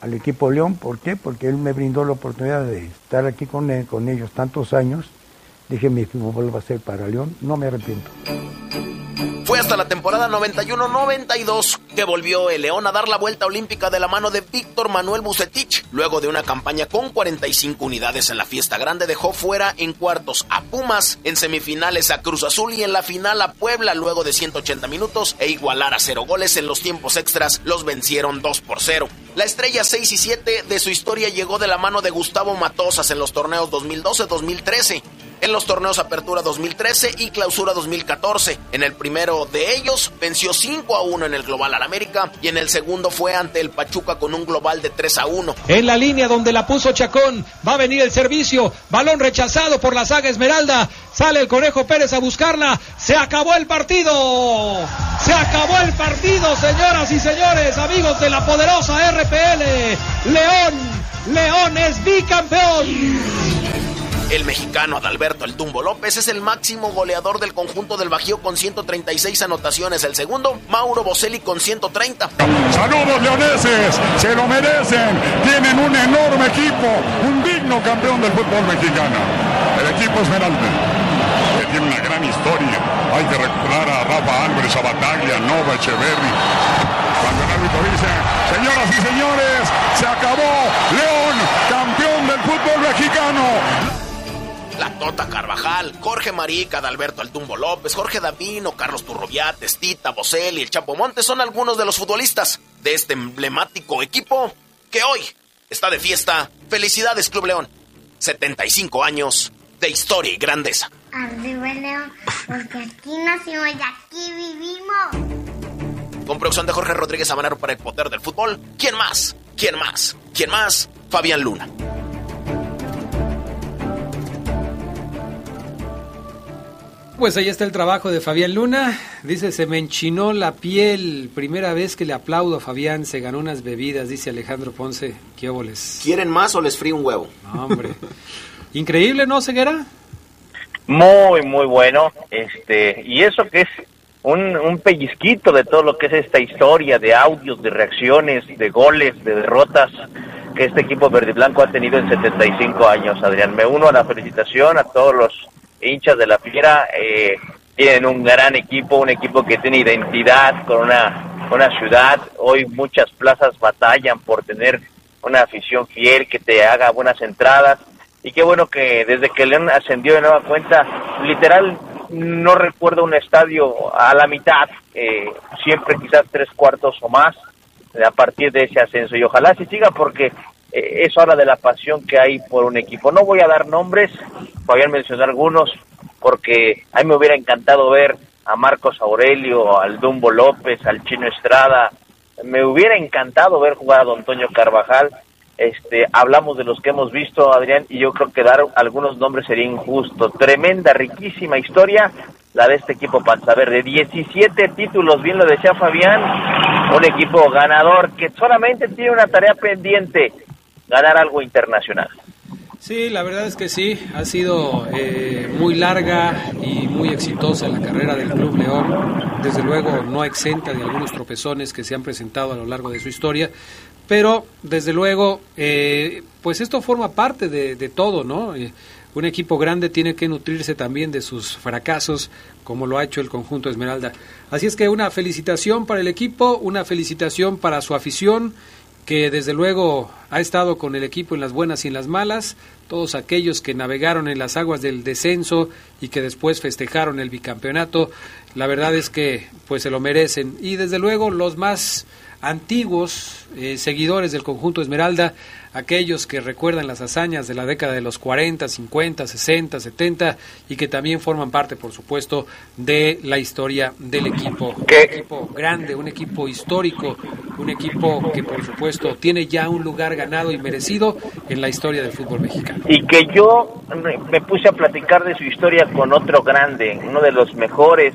al equipo León. ¿Por qué? Porque él me brindó la oportunidad de estar aquí con, con ellos tantos años. Dije, mi fútbol va a ser para León, no me arrepiento. Fue hasta la temporada 91-92 que volvió el León a dar la vuelta olímpica de la mano de Víctor Manuel Bucetich. Luego de una campaña con 45 unidades en la fiesta grande, dejó fuera en cuartos a Pumas, en semifinales a Cruz Azul y en la final a Puebla luego de 180 minutos e igualar a cero goles en los tiempos extras, los vencieron 2 por 0. La estrella 6 y 7 de su historia llegó de la mano de Gustavo Matosas en los torneos 2012-2013 en los torneos Apertura 2013 y Clausura 2014. En el primero de ellos venció 5 a 1 en el Global al América y en el segundo fue ante el Pachuca con un global de 3 a 1. En la línea donde la puso Chacón, va a venir el servicio, balón rechazado por la saga Esmeralda, sale el Conejo Pérez a buscarla, se acabó el partido, se acabó el partido, señoras y señores, amigos de la poderosa RPL, León, León es bicampeón. El mexicano Adalberto El Tumbo López es el máximo goleador del conjunto del Bajío con 136 anotaciones. El segundo, Mauro Boselli con 130. Saludos leoneses, se lo merecen. Tienen un enorme equipo, un digno campeón del fútbol mexicano. El equipo Esmeralda, que tiene una gran historia. Hay que recuperar a Rafa Álvarez, a Bataglia, Nova, Echeverri. Cuando el árbitro dice, señoras y señores, se acabó. León, campeón del fútbol mexicano Tota Carvajal, Jorge Marica, Alberto Altumbo López, Jorge Davino, Carlos Turroviat, Tita, Boselli, el Chapo Montes son algunos de los futbolistas de este emblemático equipo que hoy está de fiesta. Felicidades, Club León. 75 años de historia y grandeza. Arriba León, porque aquí nacimos y aquí vivimos. Con producción de Jorge Rodríguez Amanero para el poder del fútbol. ¿Quién más? ¿Quién más? ¿Quién más? Fabián Luna. Pues ahí está el trabajo de Fabián Luna. Dice, se me enchinó la piel. Primera vez que le aplaudo a Fabián. Se ganó unas bebidas, dice Alejandro Ponce. ¿Qué óboles? ¿Quieren más o les frío un huevo? No, hombre. Increíble, ¿no, Ceguera? Muy, muy bueno. Este, y eso que es un, un pellizquito de todo lo que es esta historia de audios, de reacciones, de goles, de derrotas que este equipo verde y blanco ha tenido en 75 años, Adrián. Me uno a la felicitación a todos los hinchas de la Fiera. Eh, tienen un gran equipo, un equipo que tiene identidad con una, una ciudad. Hoy muchas plazas batallan por tener una afición fiel que te haga buenas entradas. Y qué bueno que desde que León ascendió de nueva cuenta, literal, no recuerdo un estadio a la mitad, eh, siempre quizás tres cuartos o más a partir de ese ascenso. Y ojalá se siga porque eh, es hora de la pasión que hay por un equipo. No voy a dar nombres, voy a mencionar algunos, porque a mí me hubiera encantado ver a Marcos Aurelio, al Dumbo López, al Chino Estrada. Me hubiera encantado ver jugar a Don Toño Carvajal. Este, hablamos de los que hemos visto, Adrián, y yo creo que dar algunos nombres sería injusto. Tremenda, riquísima historia la de este equipo Panza Verde. 17 títulos, bien lo decía Fabián, un equipo ganador que solamente tiene una tarea pendiente, ganar algo internacional. Sí, la verdad es que sí, ha sido eh, muy larga y muy exitosa la carrera del Club León, desde luego no exenta de algunos tropezones que se han presentado a lo largo de su historia, pero desde luego, eh, pues esto forma parte de, todo, ¿no? Eh, un equipo grande tiene que nutrirse también de sus fracasos, como lo ha hecho el conjunto Esmeralda. Así es que una felicitación para el equipo, una felicitación para su afición, que desde luego ha estado con el equipo en las buenas y en las malas, todos aquellos que navegaron en las aguas del descenso y que después festejaron el bicampeonato, la verdad es que pues se lo merecen. Y desde luego los más antiguos eh, seguidores del conjunto Esmeralda, aquellos que recuerdan las hazañas de la década de los 40, 50, 60, 70 y que también forman parte, por supuesto, de la historia del equipo. Un equipo grande, un equipo histórico, un equipo que, por supuesto, tiene ya un lugar ganado y merecido en la historia del fútbol mexicano. Y que yo me puse a platicar de su historia con otro grande, uno de los mejores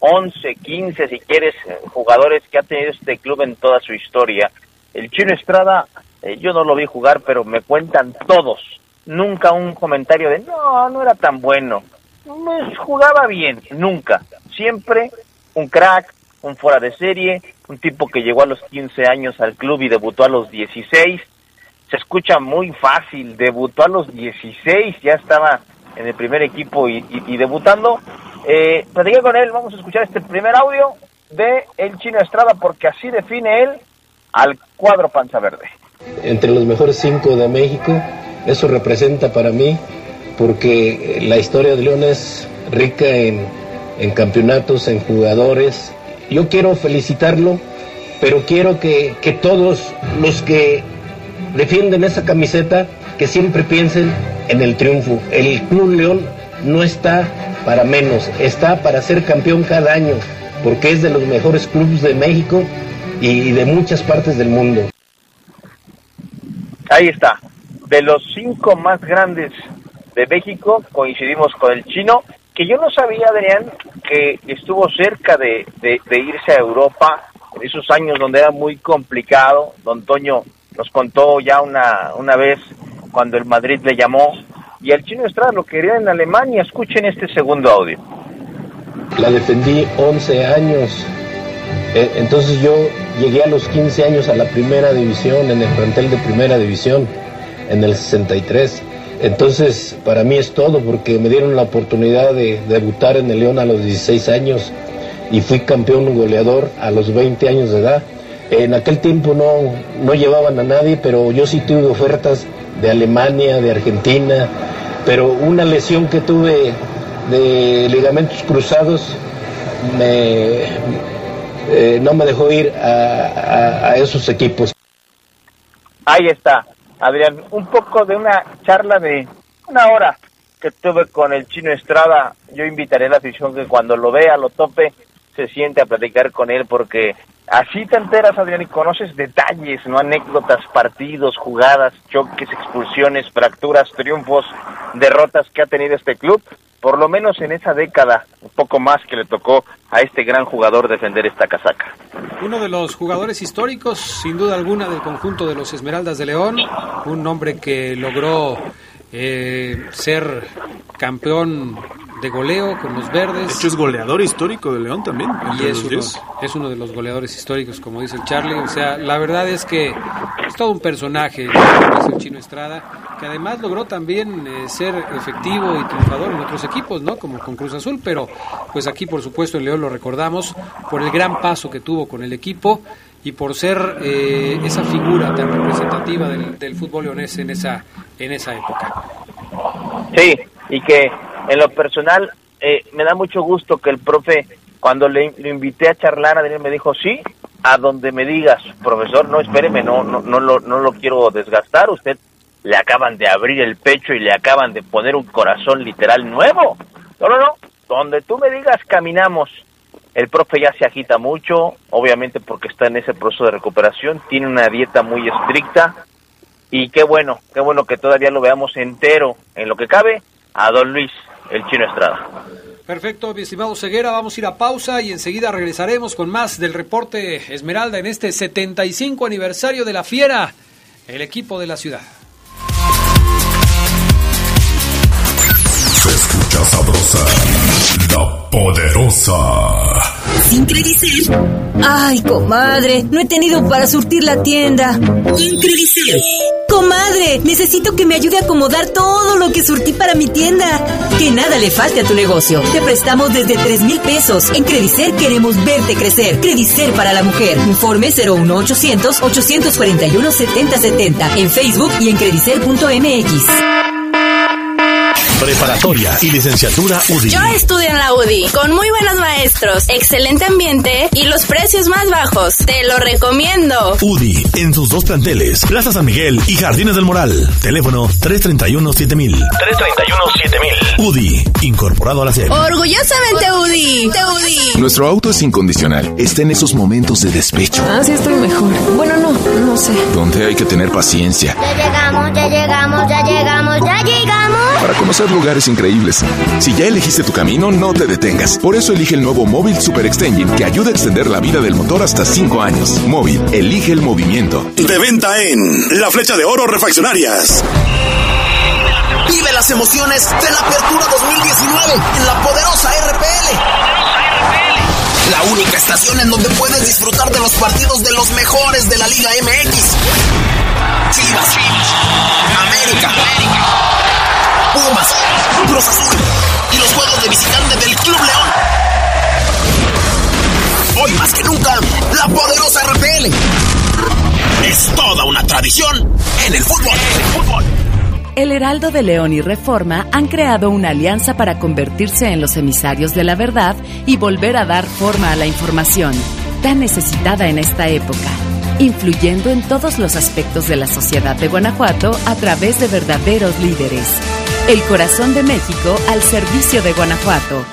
11, 15, si quieres, jugadores que ha tenido este club en toda su historia. El Chino Estrada, eh, yo no lo vi jugar, pero me cuentan todos. Nunca un comentario de, no, no era tan bueno. No, jugaba bien, nunca. Siempre un crack, un fuera de serie, un tipo que llegó a los 15 años al club y debutó a los 16. Se escucha muy fácil, debutó a los 16, ya estaba en el primer equipo y debutando eh, con él, vamos a escuchar este primer audio de El Chino Estrada porque así define él al cuadro Panza Verde. Entre los mejores cinco de México, eso representa para mí porque la historia de León es rica en, en campeonatos, en jugadores. Yo quiero felicitarlo, pero quiero que, que todos los que defienden esa camiseta, que siempre piensen en el triunfo. El Club León no está para menos, está para ser campeón cada año, porque es de los mejores clubes de México y de muchas partes del mundo. Ahí está, de los cinco más grandes de México, coincidimos con el chino, que yo no sabía, Adrián, que estuvo cerca de, de, irse a Europa en esos años donde era muy complicado. Don Toño nos contó ya una, una vez cuando el Madrid le llamó y al chino Estrada lo quería en Alemania. Escuchen este segundo audio. La defendí 11 años. Eh, entonces yo llegué a los 15 años a la primera división, en el plantel de primera división, en el 63. Entonces, para mí es todo, porque me dieron la oportunidad de debutar en el León a los 16 años y fui campeón goleador a los 20 años de edad. En aquel tiempo no, no llevaban a nadie, pero yo sí tuve ofertas de Alemania, de Argentina, pero una lesión que tuve de ligamentos cruzados me, eh, no me dejó ir a, esos equipos. Ahí está, Adrián, un poco de una charla de una hora que tuve con el chino Estrada. Yo invitaré a la afición que cuando lo vea, lo tope, se siente a platicar con él porque así te enteras, Adrián, y conoces detalles, no anécdotas, partidos, jugadas, choques, expulsiones, fracturas, triunfos, derrotas que ha tenido este club por lo menos en esa década, un poco más que le tocó a este gran jugador defender esta casaca. Uno de los jugadores históricos, sin duda alguna, del conjunto de los Esmeraldas de León, un hombre que logró eh, ser campeón de goleo con los verdes. De hecho, es goleador histórico de León también. Y es uno, es uno, de los goleadores históricos, como dice el Charlie. O sea, la verdad es que es todo un personaje, es el Chino Estrada, que además logró también eh, ser efectivo y triunfador en otros equipos, ¿no? Como con Cruz Azul, pero pues aquí, por supuesto, en León lo recordamos por el gran paso que tuvo con el equipo y por ser eh, esa figura tan representativa del, del fútbol leonés en esa, en esa época. Sí, y que en lo personal eh, me da mucho gusto que el profe, cuando le, invité a charlar, a Daniel me dijo, sí, a donde me digas, profesor, no, espéreme, no, no, no, lo, no lo quiero desgastar, usted le acaban de abrir el pecho y le acaban de poner un corazón literal nuevo. No, no, no, donde tú me digas caminamos. El profe ya se agita mucho, obviamente porque está en ese proceso de recuperación, tiene una dieta muy estricta y qué bueno, qué bueno que todavía lo veamos entero en lo que cabe a don Luis, el chino Estrada. Perfecto, mi estimado Ceguera, vamos a ir a pausa y enseguida regresaremos con más del reporte Esmeralda en este 75 aniversario de la Fiera, el equipo de la ciudad. Se escucha sabrosa, la poderosa. ¿Sin Credicer? Ay, comadre, no he tenido para surtir la tienda. ¿Sin Credicer? Comadre, necesito que me ayude a acomodar todo lo que surtí para mi tienda. Que nada le falte a tu negocio. Te prestamos desde 3 mil pesos. En Credicer queremos verte crecer. Credicer para la mujer. Informe 01800 841 7070 en Facebook y en credicer.mx. Preparatoria y licenciatura UDI. Yo estudio en la UDI, con muy buenos maestros, excelente ambiente y los precios más bajos. Te lo recomiendo. UDI, en sus dos planteles, Plaza San Miguel y Jardines del Moral. Teléfono 331-7000. 331-7000. UDI, incorporado a la serie. Orgullosamente UDI. UDI. Nuestro auto es incondicional. Está en esos momentos de despecho. Ah, sí estoy mejor. Bueno, no, no sé. Donde hay que tener paciencia. Ya llegamos, ya llegamos, ya llegamos, ya llegamos. Para conocer lugares increíbles. Si ya elegiste tu camino, no te detengas. Por eso elige el nuevo Móvil Super Extension que ayuda a extender la vida del motor hasta 5 años. Móvil, elige el movimiento. De venta en La Flecha de Oro Refaccionarias. Vive las emociones de la Apertura 2019 en la poderosa RPL. La única estación en donde puedes disfrutar de los partidos de los mejores de la Liga MX. Chivas, América, Pumas, Cruz Azul y los juegos de visitante del Club León. Hoy más que nunca, la poderosa RPL es toda una tradición en el fútbol. En el fútbol. El Heraldo de León y Reforma han creado una alianza para convertirse en los emisarios de la verdad y volver a dar forma a la información, tan necesitada en esta época, influyendo en todos los aspectos de la sociedad de Guanajuato a través de verdaderos líderes. El corazón de México al servicio de Guanajuato.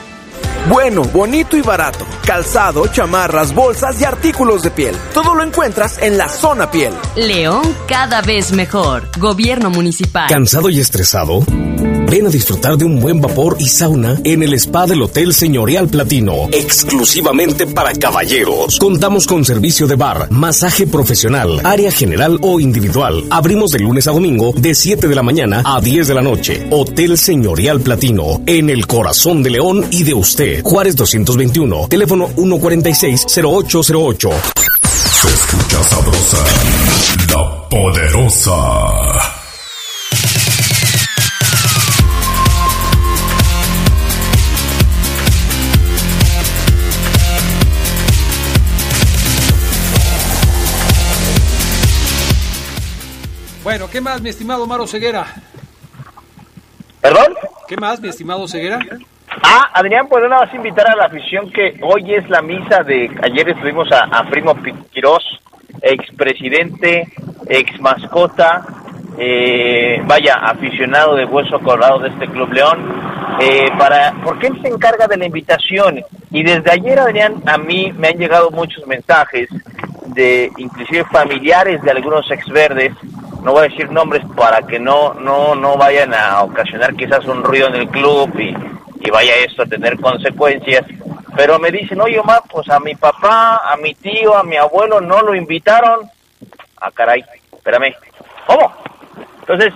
Bueno, bonito y barato. Calzado, chamarras, bolsas y artículos de piel. Todo lo encuentras en la zona piel. León cada vez mejor. Gobierno municipal. ¿Cansado y estresado? Ven a disfrutar de un buen vapor y sauna en el spa del Hotel Señorial Platino, exclusivamente para caballeros. Contamos con servicio de bar, masaje profesional, área general o individual. Abrimos de lunes a domingo de 7 de la mañana a 10 de la noche. Hotel Señorial Platino, en el corazón de León y de usted. Juárez 221, teléfono 146-0808. Se escucha sabrosa, la poderosa. Bueno, ¿qué más, mi estimado Maro Ceguera? ¿Perdón? ¿Qué más, mi estimado Ceguera? Ah, Adrián, pues nada más invitar a la afición que hoy es la misa de... Ayer estuvimos a, a Primo Quirós, expresidente, ex mascota, eh, vaya, aficionado de Hueso Colorado de este Club León, eh, para, porque él se encarga de la invitación. Y desde ayer, Adrián, a mí me han llegado muchos mensajes de inclusive familiares de algunos ex verdes, no voy a decir nombres para que no, no, no vayan a ocasionar quizás un ruido en el club y, y vaya esto a tener consecuencias. Pero me dicen, oye Omar, pues a mi papá, a mi tío, a mi abuelo no lo invitaron. Ah, caray, espérame. ¿Cómo? Entonces,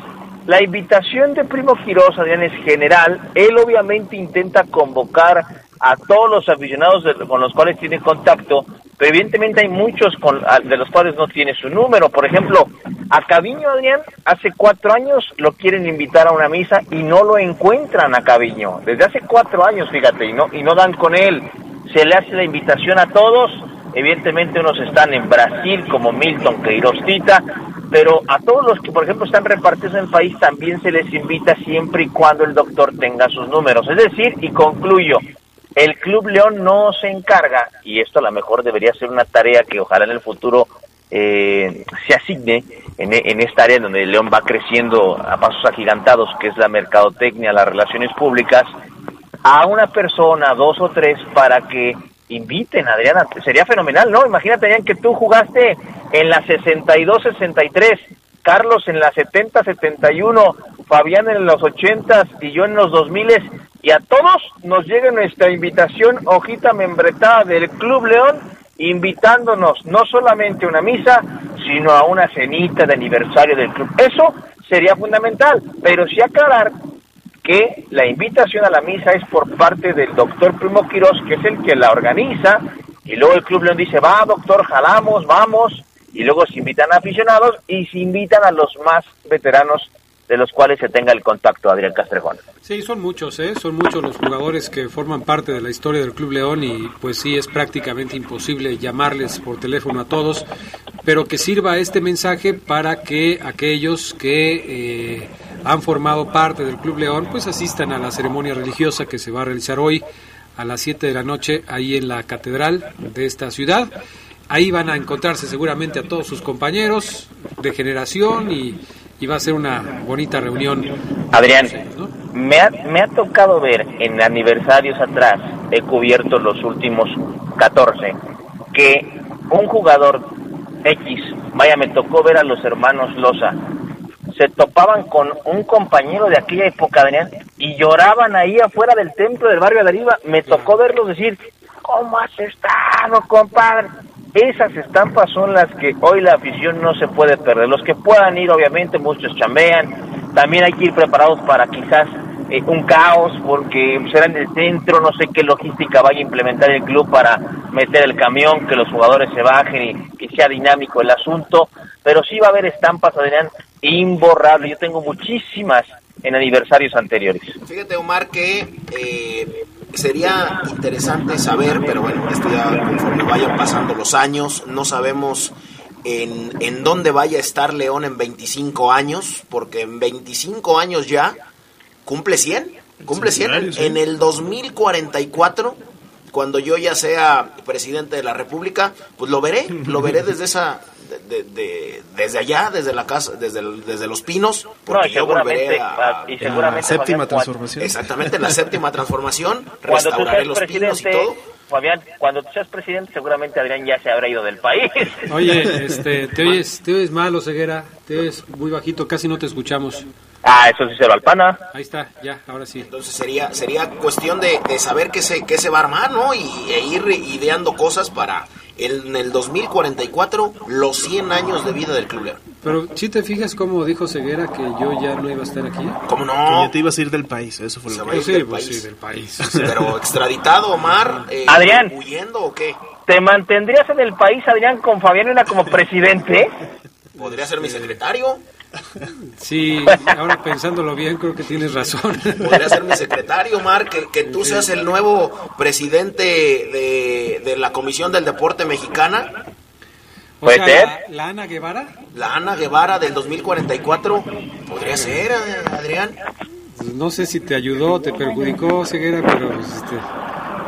la invitación de Primo Quiroz, Adrián, es general. Él obviamente intenta convocar a todos los aficionados de- con los cuales tiene contacto, pero evidentemente hay muchos con- de los cuales no tiene su número. Por ejemplo, a Caviño, Adrián, hace cuatro años lo quieren invitar a una misa y no lo encuentran a Caviño. Desde hace cuatro años, fíjate, y no, y no dan con él. Se le hace la invitación a todos. Evidentemente unos están en Brasil, como Milton Queirostita, pero a todos los que, por ejemplo, están repartidos en el país también se les invita siempre y cuando el doctor tenga sus números. Es decir, y concluyo, el Club León no se encarga, y esto a lo mejor debería ser una tarea que ojalá en el futuro eh, se asigne en, en esta área donde León va creciendo a pasos agigantados, que es la mercadotecnia, las relaciones públicas, a una persona, dos o tres, para que inviten, Adriana. Sería fenomenal, ¿no? Imagínate, Adrián, que tú jugaste en la 62-63, Carlos en la 70-71, Fabián en los 80 y yo en los 2000 y a todos nos llega nuestra invitación, hojita membretada del Club León, invitándonos no solamente a una misa, sino a una cenita de aniversario del club. Eso sería fundamental, pero sí aclarar que la invitación a la misa es por parte del doctor Primo Quirós, que es el que la organiza, y luego el Club León dice, va doctor, jalamos, vamos, y luego se invitan a aficionados y se invitan a los más veteranos de los cuales se tenga el contacto, Adrián Castrejón. Sí, son muchos, ¿eh? son muchos los jugadores que forman parte de la historia del Club León y pues sí, es prácticamente imposible llamarles por teléfono a todos, pero que sirva este mensaje para que aquellos que eh, han formado parte del Club León pues asistan a la ceremonia religiosa que se va a realizar hoy a las 7 de la noche ahí en la catedral de esta ciudad. Ahí van a encontrarse seguramente a todos sus compañeros de generación y, y va a ser una bonita reunión. Adrián, me ha, me ha tocado ver en aniversarios atrás, he cubierto los últimos 14, que un jugador X, vaya, me tocó ver a los hermanos Loza, se topaban con un compañero de aquella época, Adrián, y lloraban ahí afuera del templo del barrio de arriba. Me tocó verlos decir, ¿cómo has estado, compadre? Esas estampas son las que hoy la afición no se puede perder. Los que puedan ir, obviamente, muchos chambean. También hay que ir preparados para quizás eh, un caos, porque será en el centro, no sé qué logística vaya a implementar el club para meter el camión, que los jugadores se bajen y que sea dinámico el asunto. Pero sí va a haber estampas, Adrián, imborrables. Yo tengo muchísimas en aniversarios anteriores. Fíjate, Omar, que eh, sería interesante saber, pero bueno, esto ya conforme vayan pasando los años, no sabemos en, en dónde vaya a estar León en 25 años, porque en 25 años ya cumple 100, cumple 100. Centenario, sí. En el 2044, cuando yo ya sea presidente de la República, pues lo veré, lo veré desde esa... de- de- de- desde allá, desde la casa, desde, el- desde los pinos, porque y yo volveré a, y seguramente, séptima Fabián, cuando- transformación. Exactamente, en la séptima transformación, restauraré los pinos y todo. Fabián, cuando tú seas presidente, seguramente Adrián ya se habrá ido del país. Oye, este, te oyes, te oyes mal, Ceguera, te oyes muy bajito, casi no te escuchamos. Ah, eso sí se lo alpana. Ahí está, ya, ahora sí. Entonces sería sería cuestión de, de saber qué se, qué se va a armar, ¿no? Y, e ir ideando cosas para en el 2044 los 100 años de vida del Club León. Pero si te fijas cómo dijo Ceguera que yo ya no iba a estar aquí. ¿Cómo Que no? ya te ibas a ir del país, eso fue lo que... ir sí, del pues país. sí, del país. Pero extraditado, Omar, eh, Adrián. ¿huyendo o qué? ¿Te mantendrías en el país, Adrián, con Fabián Luna como presidente? ¿Podría ser mi secretario? Sí, ahora pensándolo bien, creo que tienes razón. Podría ser mi secretario, Omar, que, que tú seas el nuevo presidente de, de la Comisión del Deporte Mexicana, O Puede sea, ser. la, la Ana Guevara, la Ana Guevara del 2044. Podría ser, eh, Adrián. no sé si te ayudó te perjudicó Ceguera, pero pues, este,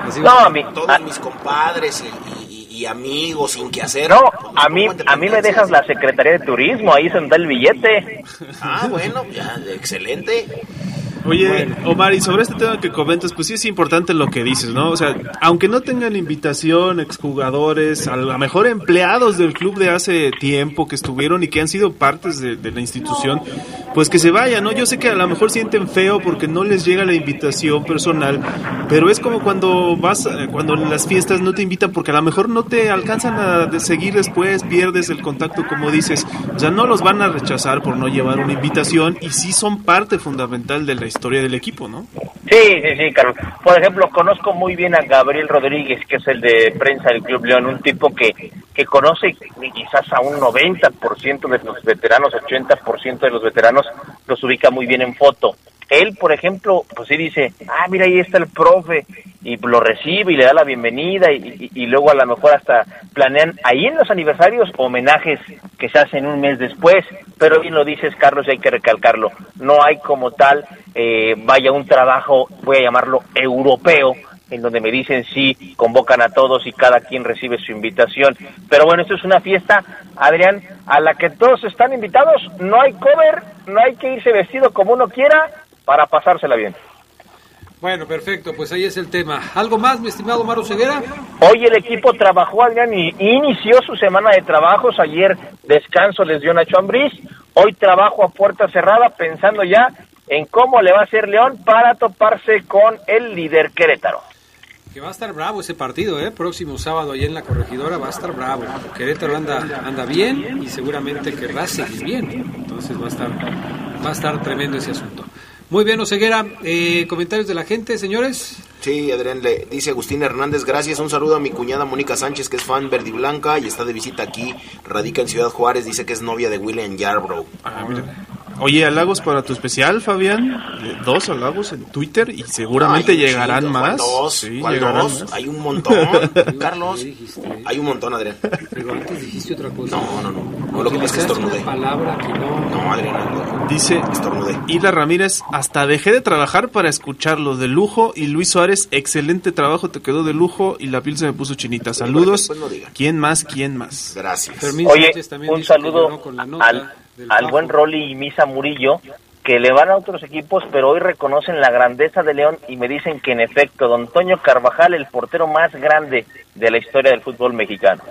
así No, a mí, Todos a, mis compadres y, y- y amigos sin que hacer. no, pues, a mí, a mí me dejas la Secretaría de Turismo, ahí se me da el billete. Ah, bueno, ya, excelente. Oye, Omar, y sobre este tema que comentas, pues sí es importante lo que dices, ¿no? O sea, aunque no tengan invitación, exjugadores, a lo mejor empleados del club de hace tiempo que estuvieron y que han sido partes de, de la institución, pues que se vayan, ¿no? Yo sé que a lo mejor sienten feo porque no les llega la invitación personal, pero es como cuando vas, eh, cuando en las fiestas no te invitan porque a lo mejor no te alcanzan a seguir después, pierdes el contacto como dices, o sea, no los van a rechazar por no llevar una invitación y sí son parte fundamental de la historia del equipo, ¿no? Sí, sí, sí, Carlos. Por ejemplo, conozco muy bien a Gabriel Rodríguez, que es el de prensa del Club León, un tipo que, que conoce quizás a un 90% de los veteranos, 80% de los veteranos, los ubica muy bien en foto. Él, por ejemplo, pues sí dice, ah, mira, ahí está el profe, y lo recibe y le da la bienvenida, y, y, luego a lo mejor hasta planean ahí en los aniversarios homenajes que se hacen un mes después, pero bien lo dices, Carlos, y hay que recalcarlo, no hay como tal, eh, vaya un trabajo, voy a llamarlo europeo, en donde me dicen sí, convocan a todos y cada quien recibe su invitación. Pero bueno, esto es una fiesta, Adrián, a la que todos están invitados, no hay cover, no hay que irse vestido como uno quiera para pasársela bien. Bueno, perfecto, pues ahí es el tema. ¿Algo más, mi estimado Maro Ceguera? Hoy el equipo trabajó, Adrián, y inició su semana de trabajos. Ayer descanso les dio Nacho Ambriz. Hoy trabajo a puerta cerrada pensando ya en cómo le va a hacer León para toparse con el líder Querétaro. Que va a estar bravo ese partido, ¿eh? Próximo sábado allá en la corregidora va a estar bravo. Querétaro anda, anda bien y seguramente querrá seguir bien. Entonces va a estar, va a estar tremendo ese asunto. Muy bien, Oseguera. Eh, comentarios de la gente, señores. Sí, Adrián, le dice Agustín Hernández, gracias. Un saludo a mi cuñada Mónica Sánchez, que es fan verde y blanca y está de visita aquí. Radica en Ciudad Juárez, dice que es novia de William Yarbrough. Ah, mira. Oye, halagos para tu especial, Fabián. Eh, Dos halagos en Twitter y seguramente Ay, llegarán chido, más. ¿cuál dos? Sí, ¿Cuál llegarán dos? más. Hay un montón, Carlos. Hay un montón, Adrián. Pero antes dijiste otra cosa. No, no, no. No, lo que pasa es que estornudé. palabra que no... No, Adrián, no. Dice Estornudé. Isla Ramírez, hasta dejé de trabajar para escucharlo de lujo. Y Luis Suárez, excelente trabajo, te quedó de lujo. Y la piel se me puso chinita. Saludos. Pues. ¿Quién más? ¿Quién más? Gracias. Fermín Oye, un saludo lloró con la nota al, al buen Rolly y Misa Murillo, que le van a otros equipos, pero hoy reconocen la grandeza de León y me dicen que en efecto, don Toño Carvajal, el portero más grande de la historia del fútbol mexicano.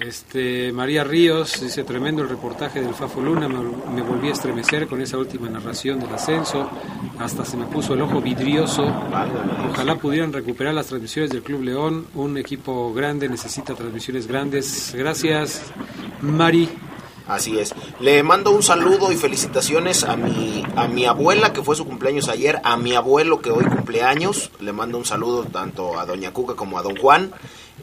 Este, María Ríos dice, tremendo el reportaje del Fafo Luna, me, me volví a estremecer con esa última narración del ascenso, hasta se me puso el ojo vidrioso. Ojalá pudieran recuperar las transmisiones del Club León, un equipo grande necesita transmisiones grandes. Gracias, Mari. Así es. Le mando un saludo y felicitaciones a mi, a mi abuela, que fue su cumpleaños ayer, a mi abuelo, que hoy cumpleaños. Le mando un saludo tanto a Doña Cuca como a Don Juan.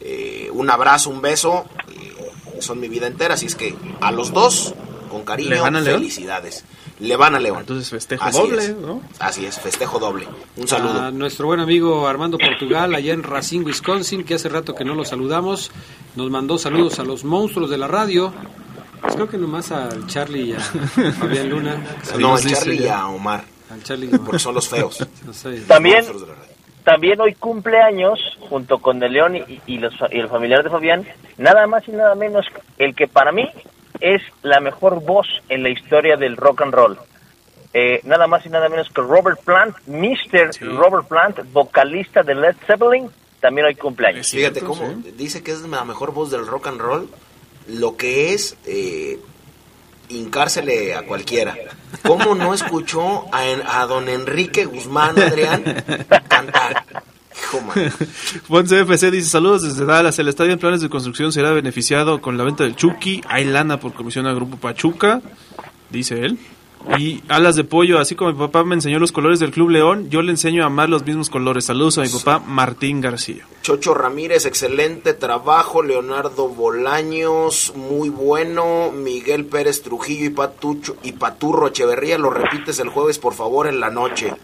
Eh, un abrazo, un beso. eh, son mi vida entera, así es que a los dos, con cariño, ¿Le van a León? felicidades. Le van a León. Entonces festejo Así doble, es. ¿no? Así es, festejo doble. Un saludo. A nuestro buen amigo Armando Portugal, allá en Racine, Wisconsin, que hace rato que no lo saludamos. Nos mandó saludos a los monstruos de la radio. Pues creo que nomás al Charlie y a Fabián Luna. no, a Saludos, Charlie y a Omar, Al Charlie y a Omar. porque son los feos. No sé. También, radio. también hoy cumpleaños, junto con el León y, y los, y el familiar de Fabián, nada más y nada menos el que para mí es la mejor voz en la historia del rock and roll. Eh, nada más y nada menos que Robert Plant, Mr. Robert Plant, vocalista de Led Zeppelin, también hoy cumpleaños. Fíjate cómo dice que es la mejor voz del rock and roll, lo que es eh, hincársele a cualquiera. ¿Cómo no escuchó a, a don Enrique Guzmán, Adrián, cantar? Ponce FC dice saludos desde Dallas. El estadio en planes de construcción será beneficiado con la venta del Chucky. Hay lana por comisión al grupo Pachuca, dice él. Y alas de pollo, así como mi papá me enseñó los colores del Club León, yo le enseño a amar los mismos colores. Saludos a mi papá Martín García. Chocho Ramírez, excelente trabajo. Leonardo Bolaños, muy bueno. Miguel Pérez Trujillo y, Patucho, y Paturro Echeverría, lo repites el jueves, por favor, en la noche.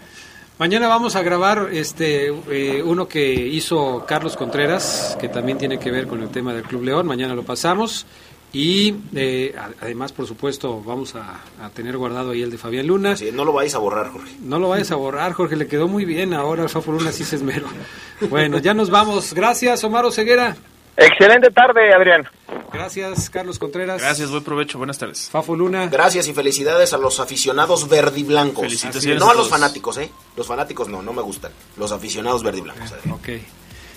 Mañana vamos a grabar este eh, uno que hizo Carlos Contreras, que también tiene que ver con el tema del Club León. Mañana lo pasamos. Y eh, además, por supuesto, vamos a, a tener guardado ahí el de Fabián Luna. No lo vais a borrar, Jorge. No lo vayas a borrar, Jorge, le quedó muy bien ahora el Fafo Luna, sí se esmero. Bueno, ya nos vamos. Gracias, Omar Ceguera. Excelente tarde, Adrián. Gracias, Carlos Contreras. Gracias, buen provecho, buenas tardes. Fafo Luna. Gracias y felicidades a los aficionados verdiblancos. Felicitaciones No a a los fanáticos, ¿eh? Los fanáticos no, no me gustan. Los aficionados verdiblancos. Adrián. Ok.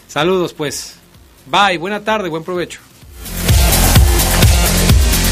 Saludos, pues. Bye, buena tarde, buen provecho.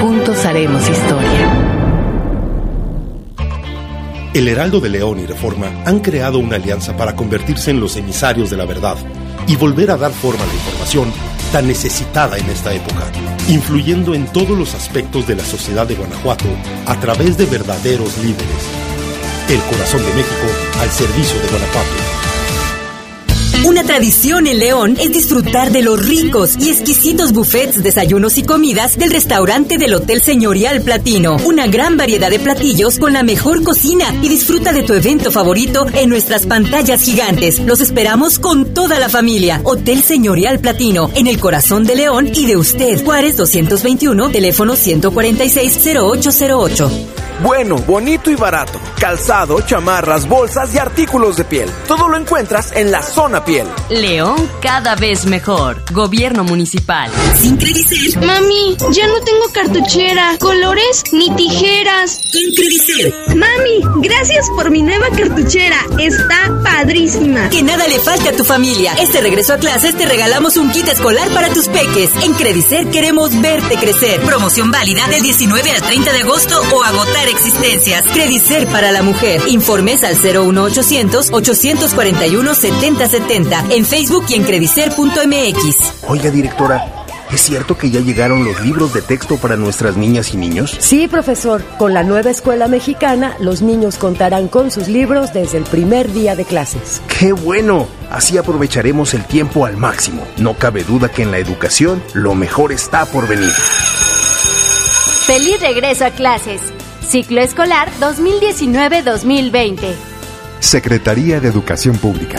Juntos haremos historia. El Heraldo de León y Reforma han creado una alianza para convertirse en los emisarios de la verdad y volver a dar forma a la información tan necesitada en esta época, influyendo en todos los aspectos de la sociedad de Guanajuato a través de verdaderos líderes. El corazón de México al servicio de Guanajuato. Una tradición en León es disfrutar de los ricos y exquisitos buffets, desayunos y comidas del restaurante del Hotel Señorial Platino. Una gran variedad de platillos con la mejor cocina y disfruta de tu evento favorito en nuestras pantallas gigantes. Los esperamos con toda la familia. Hotel Señorial Platino, en el corazón de León y de usted. Juárez 221, teléfono 146-0808. Bueno, bonito y barato. Calzado, chamarras, bolsas y artículos de piel. Todo lo encuentras en la zona piel. León cada vez mejor. Gobierno municipal. Sin Credicer. Mami, ya no tengo cartuchera, colores ni tijeras. Con Credicer. Mami, gracias por mi nueva cartuchera. Está padrísima. Que nada le falte a tu familia. Este regreso a clases te regalamos un kit escolar para tus peques. En Credicer queremos verte crecer. Promoción válida del 19 al 30 de agosto o agotar existencias. Credicer para la mujer. Informes al 01800 841 7070 en Facebook y en credicer.mx. Oiga, directora, ¿es cierto que ya llegaron los libros de texto para nuestras niñas y niños? Sí, profesor. Con la nueva escuela mexicana, los niños contarán con sus libros desde el primer día de clases. ¡Qué bueno! Así aprovecharemos el tiempo al máximo. No cabe duda que en la educación lo mejor está por venir. Feliz regreso a clases. Ciclo escolar 2019-2020. Secretaría de Educación Pública.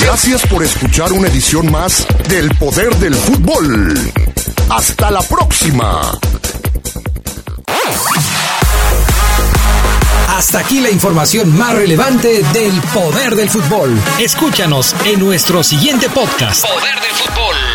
Gracias por escuchar una edición más del Poder del Fútbol. Hasta la próxima. Hasta aquí la información más relevante del poder del fútbol. Escúchanos en nuestro siguiente podcast. Poder del fútbol.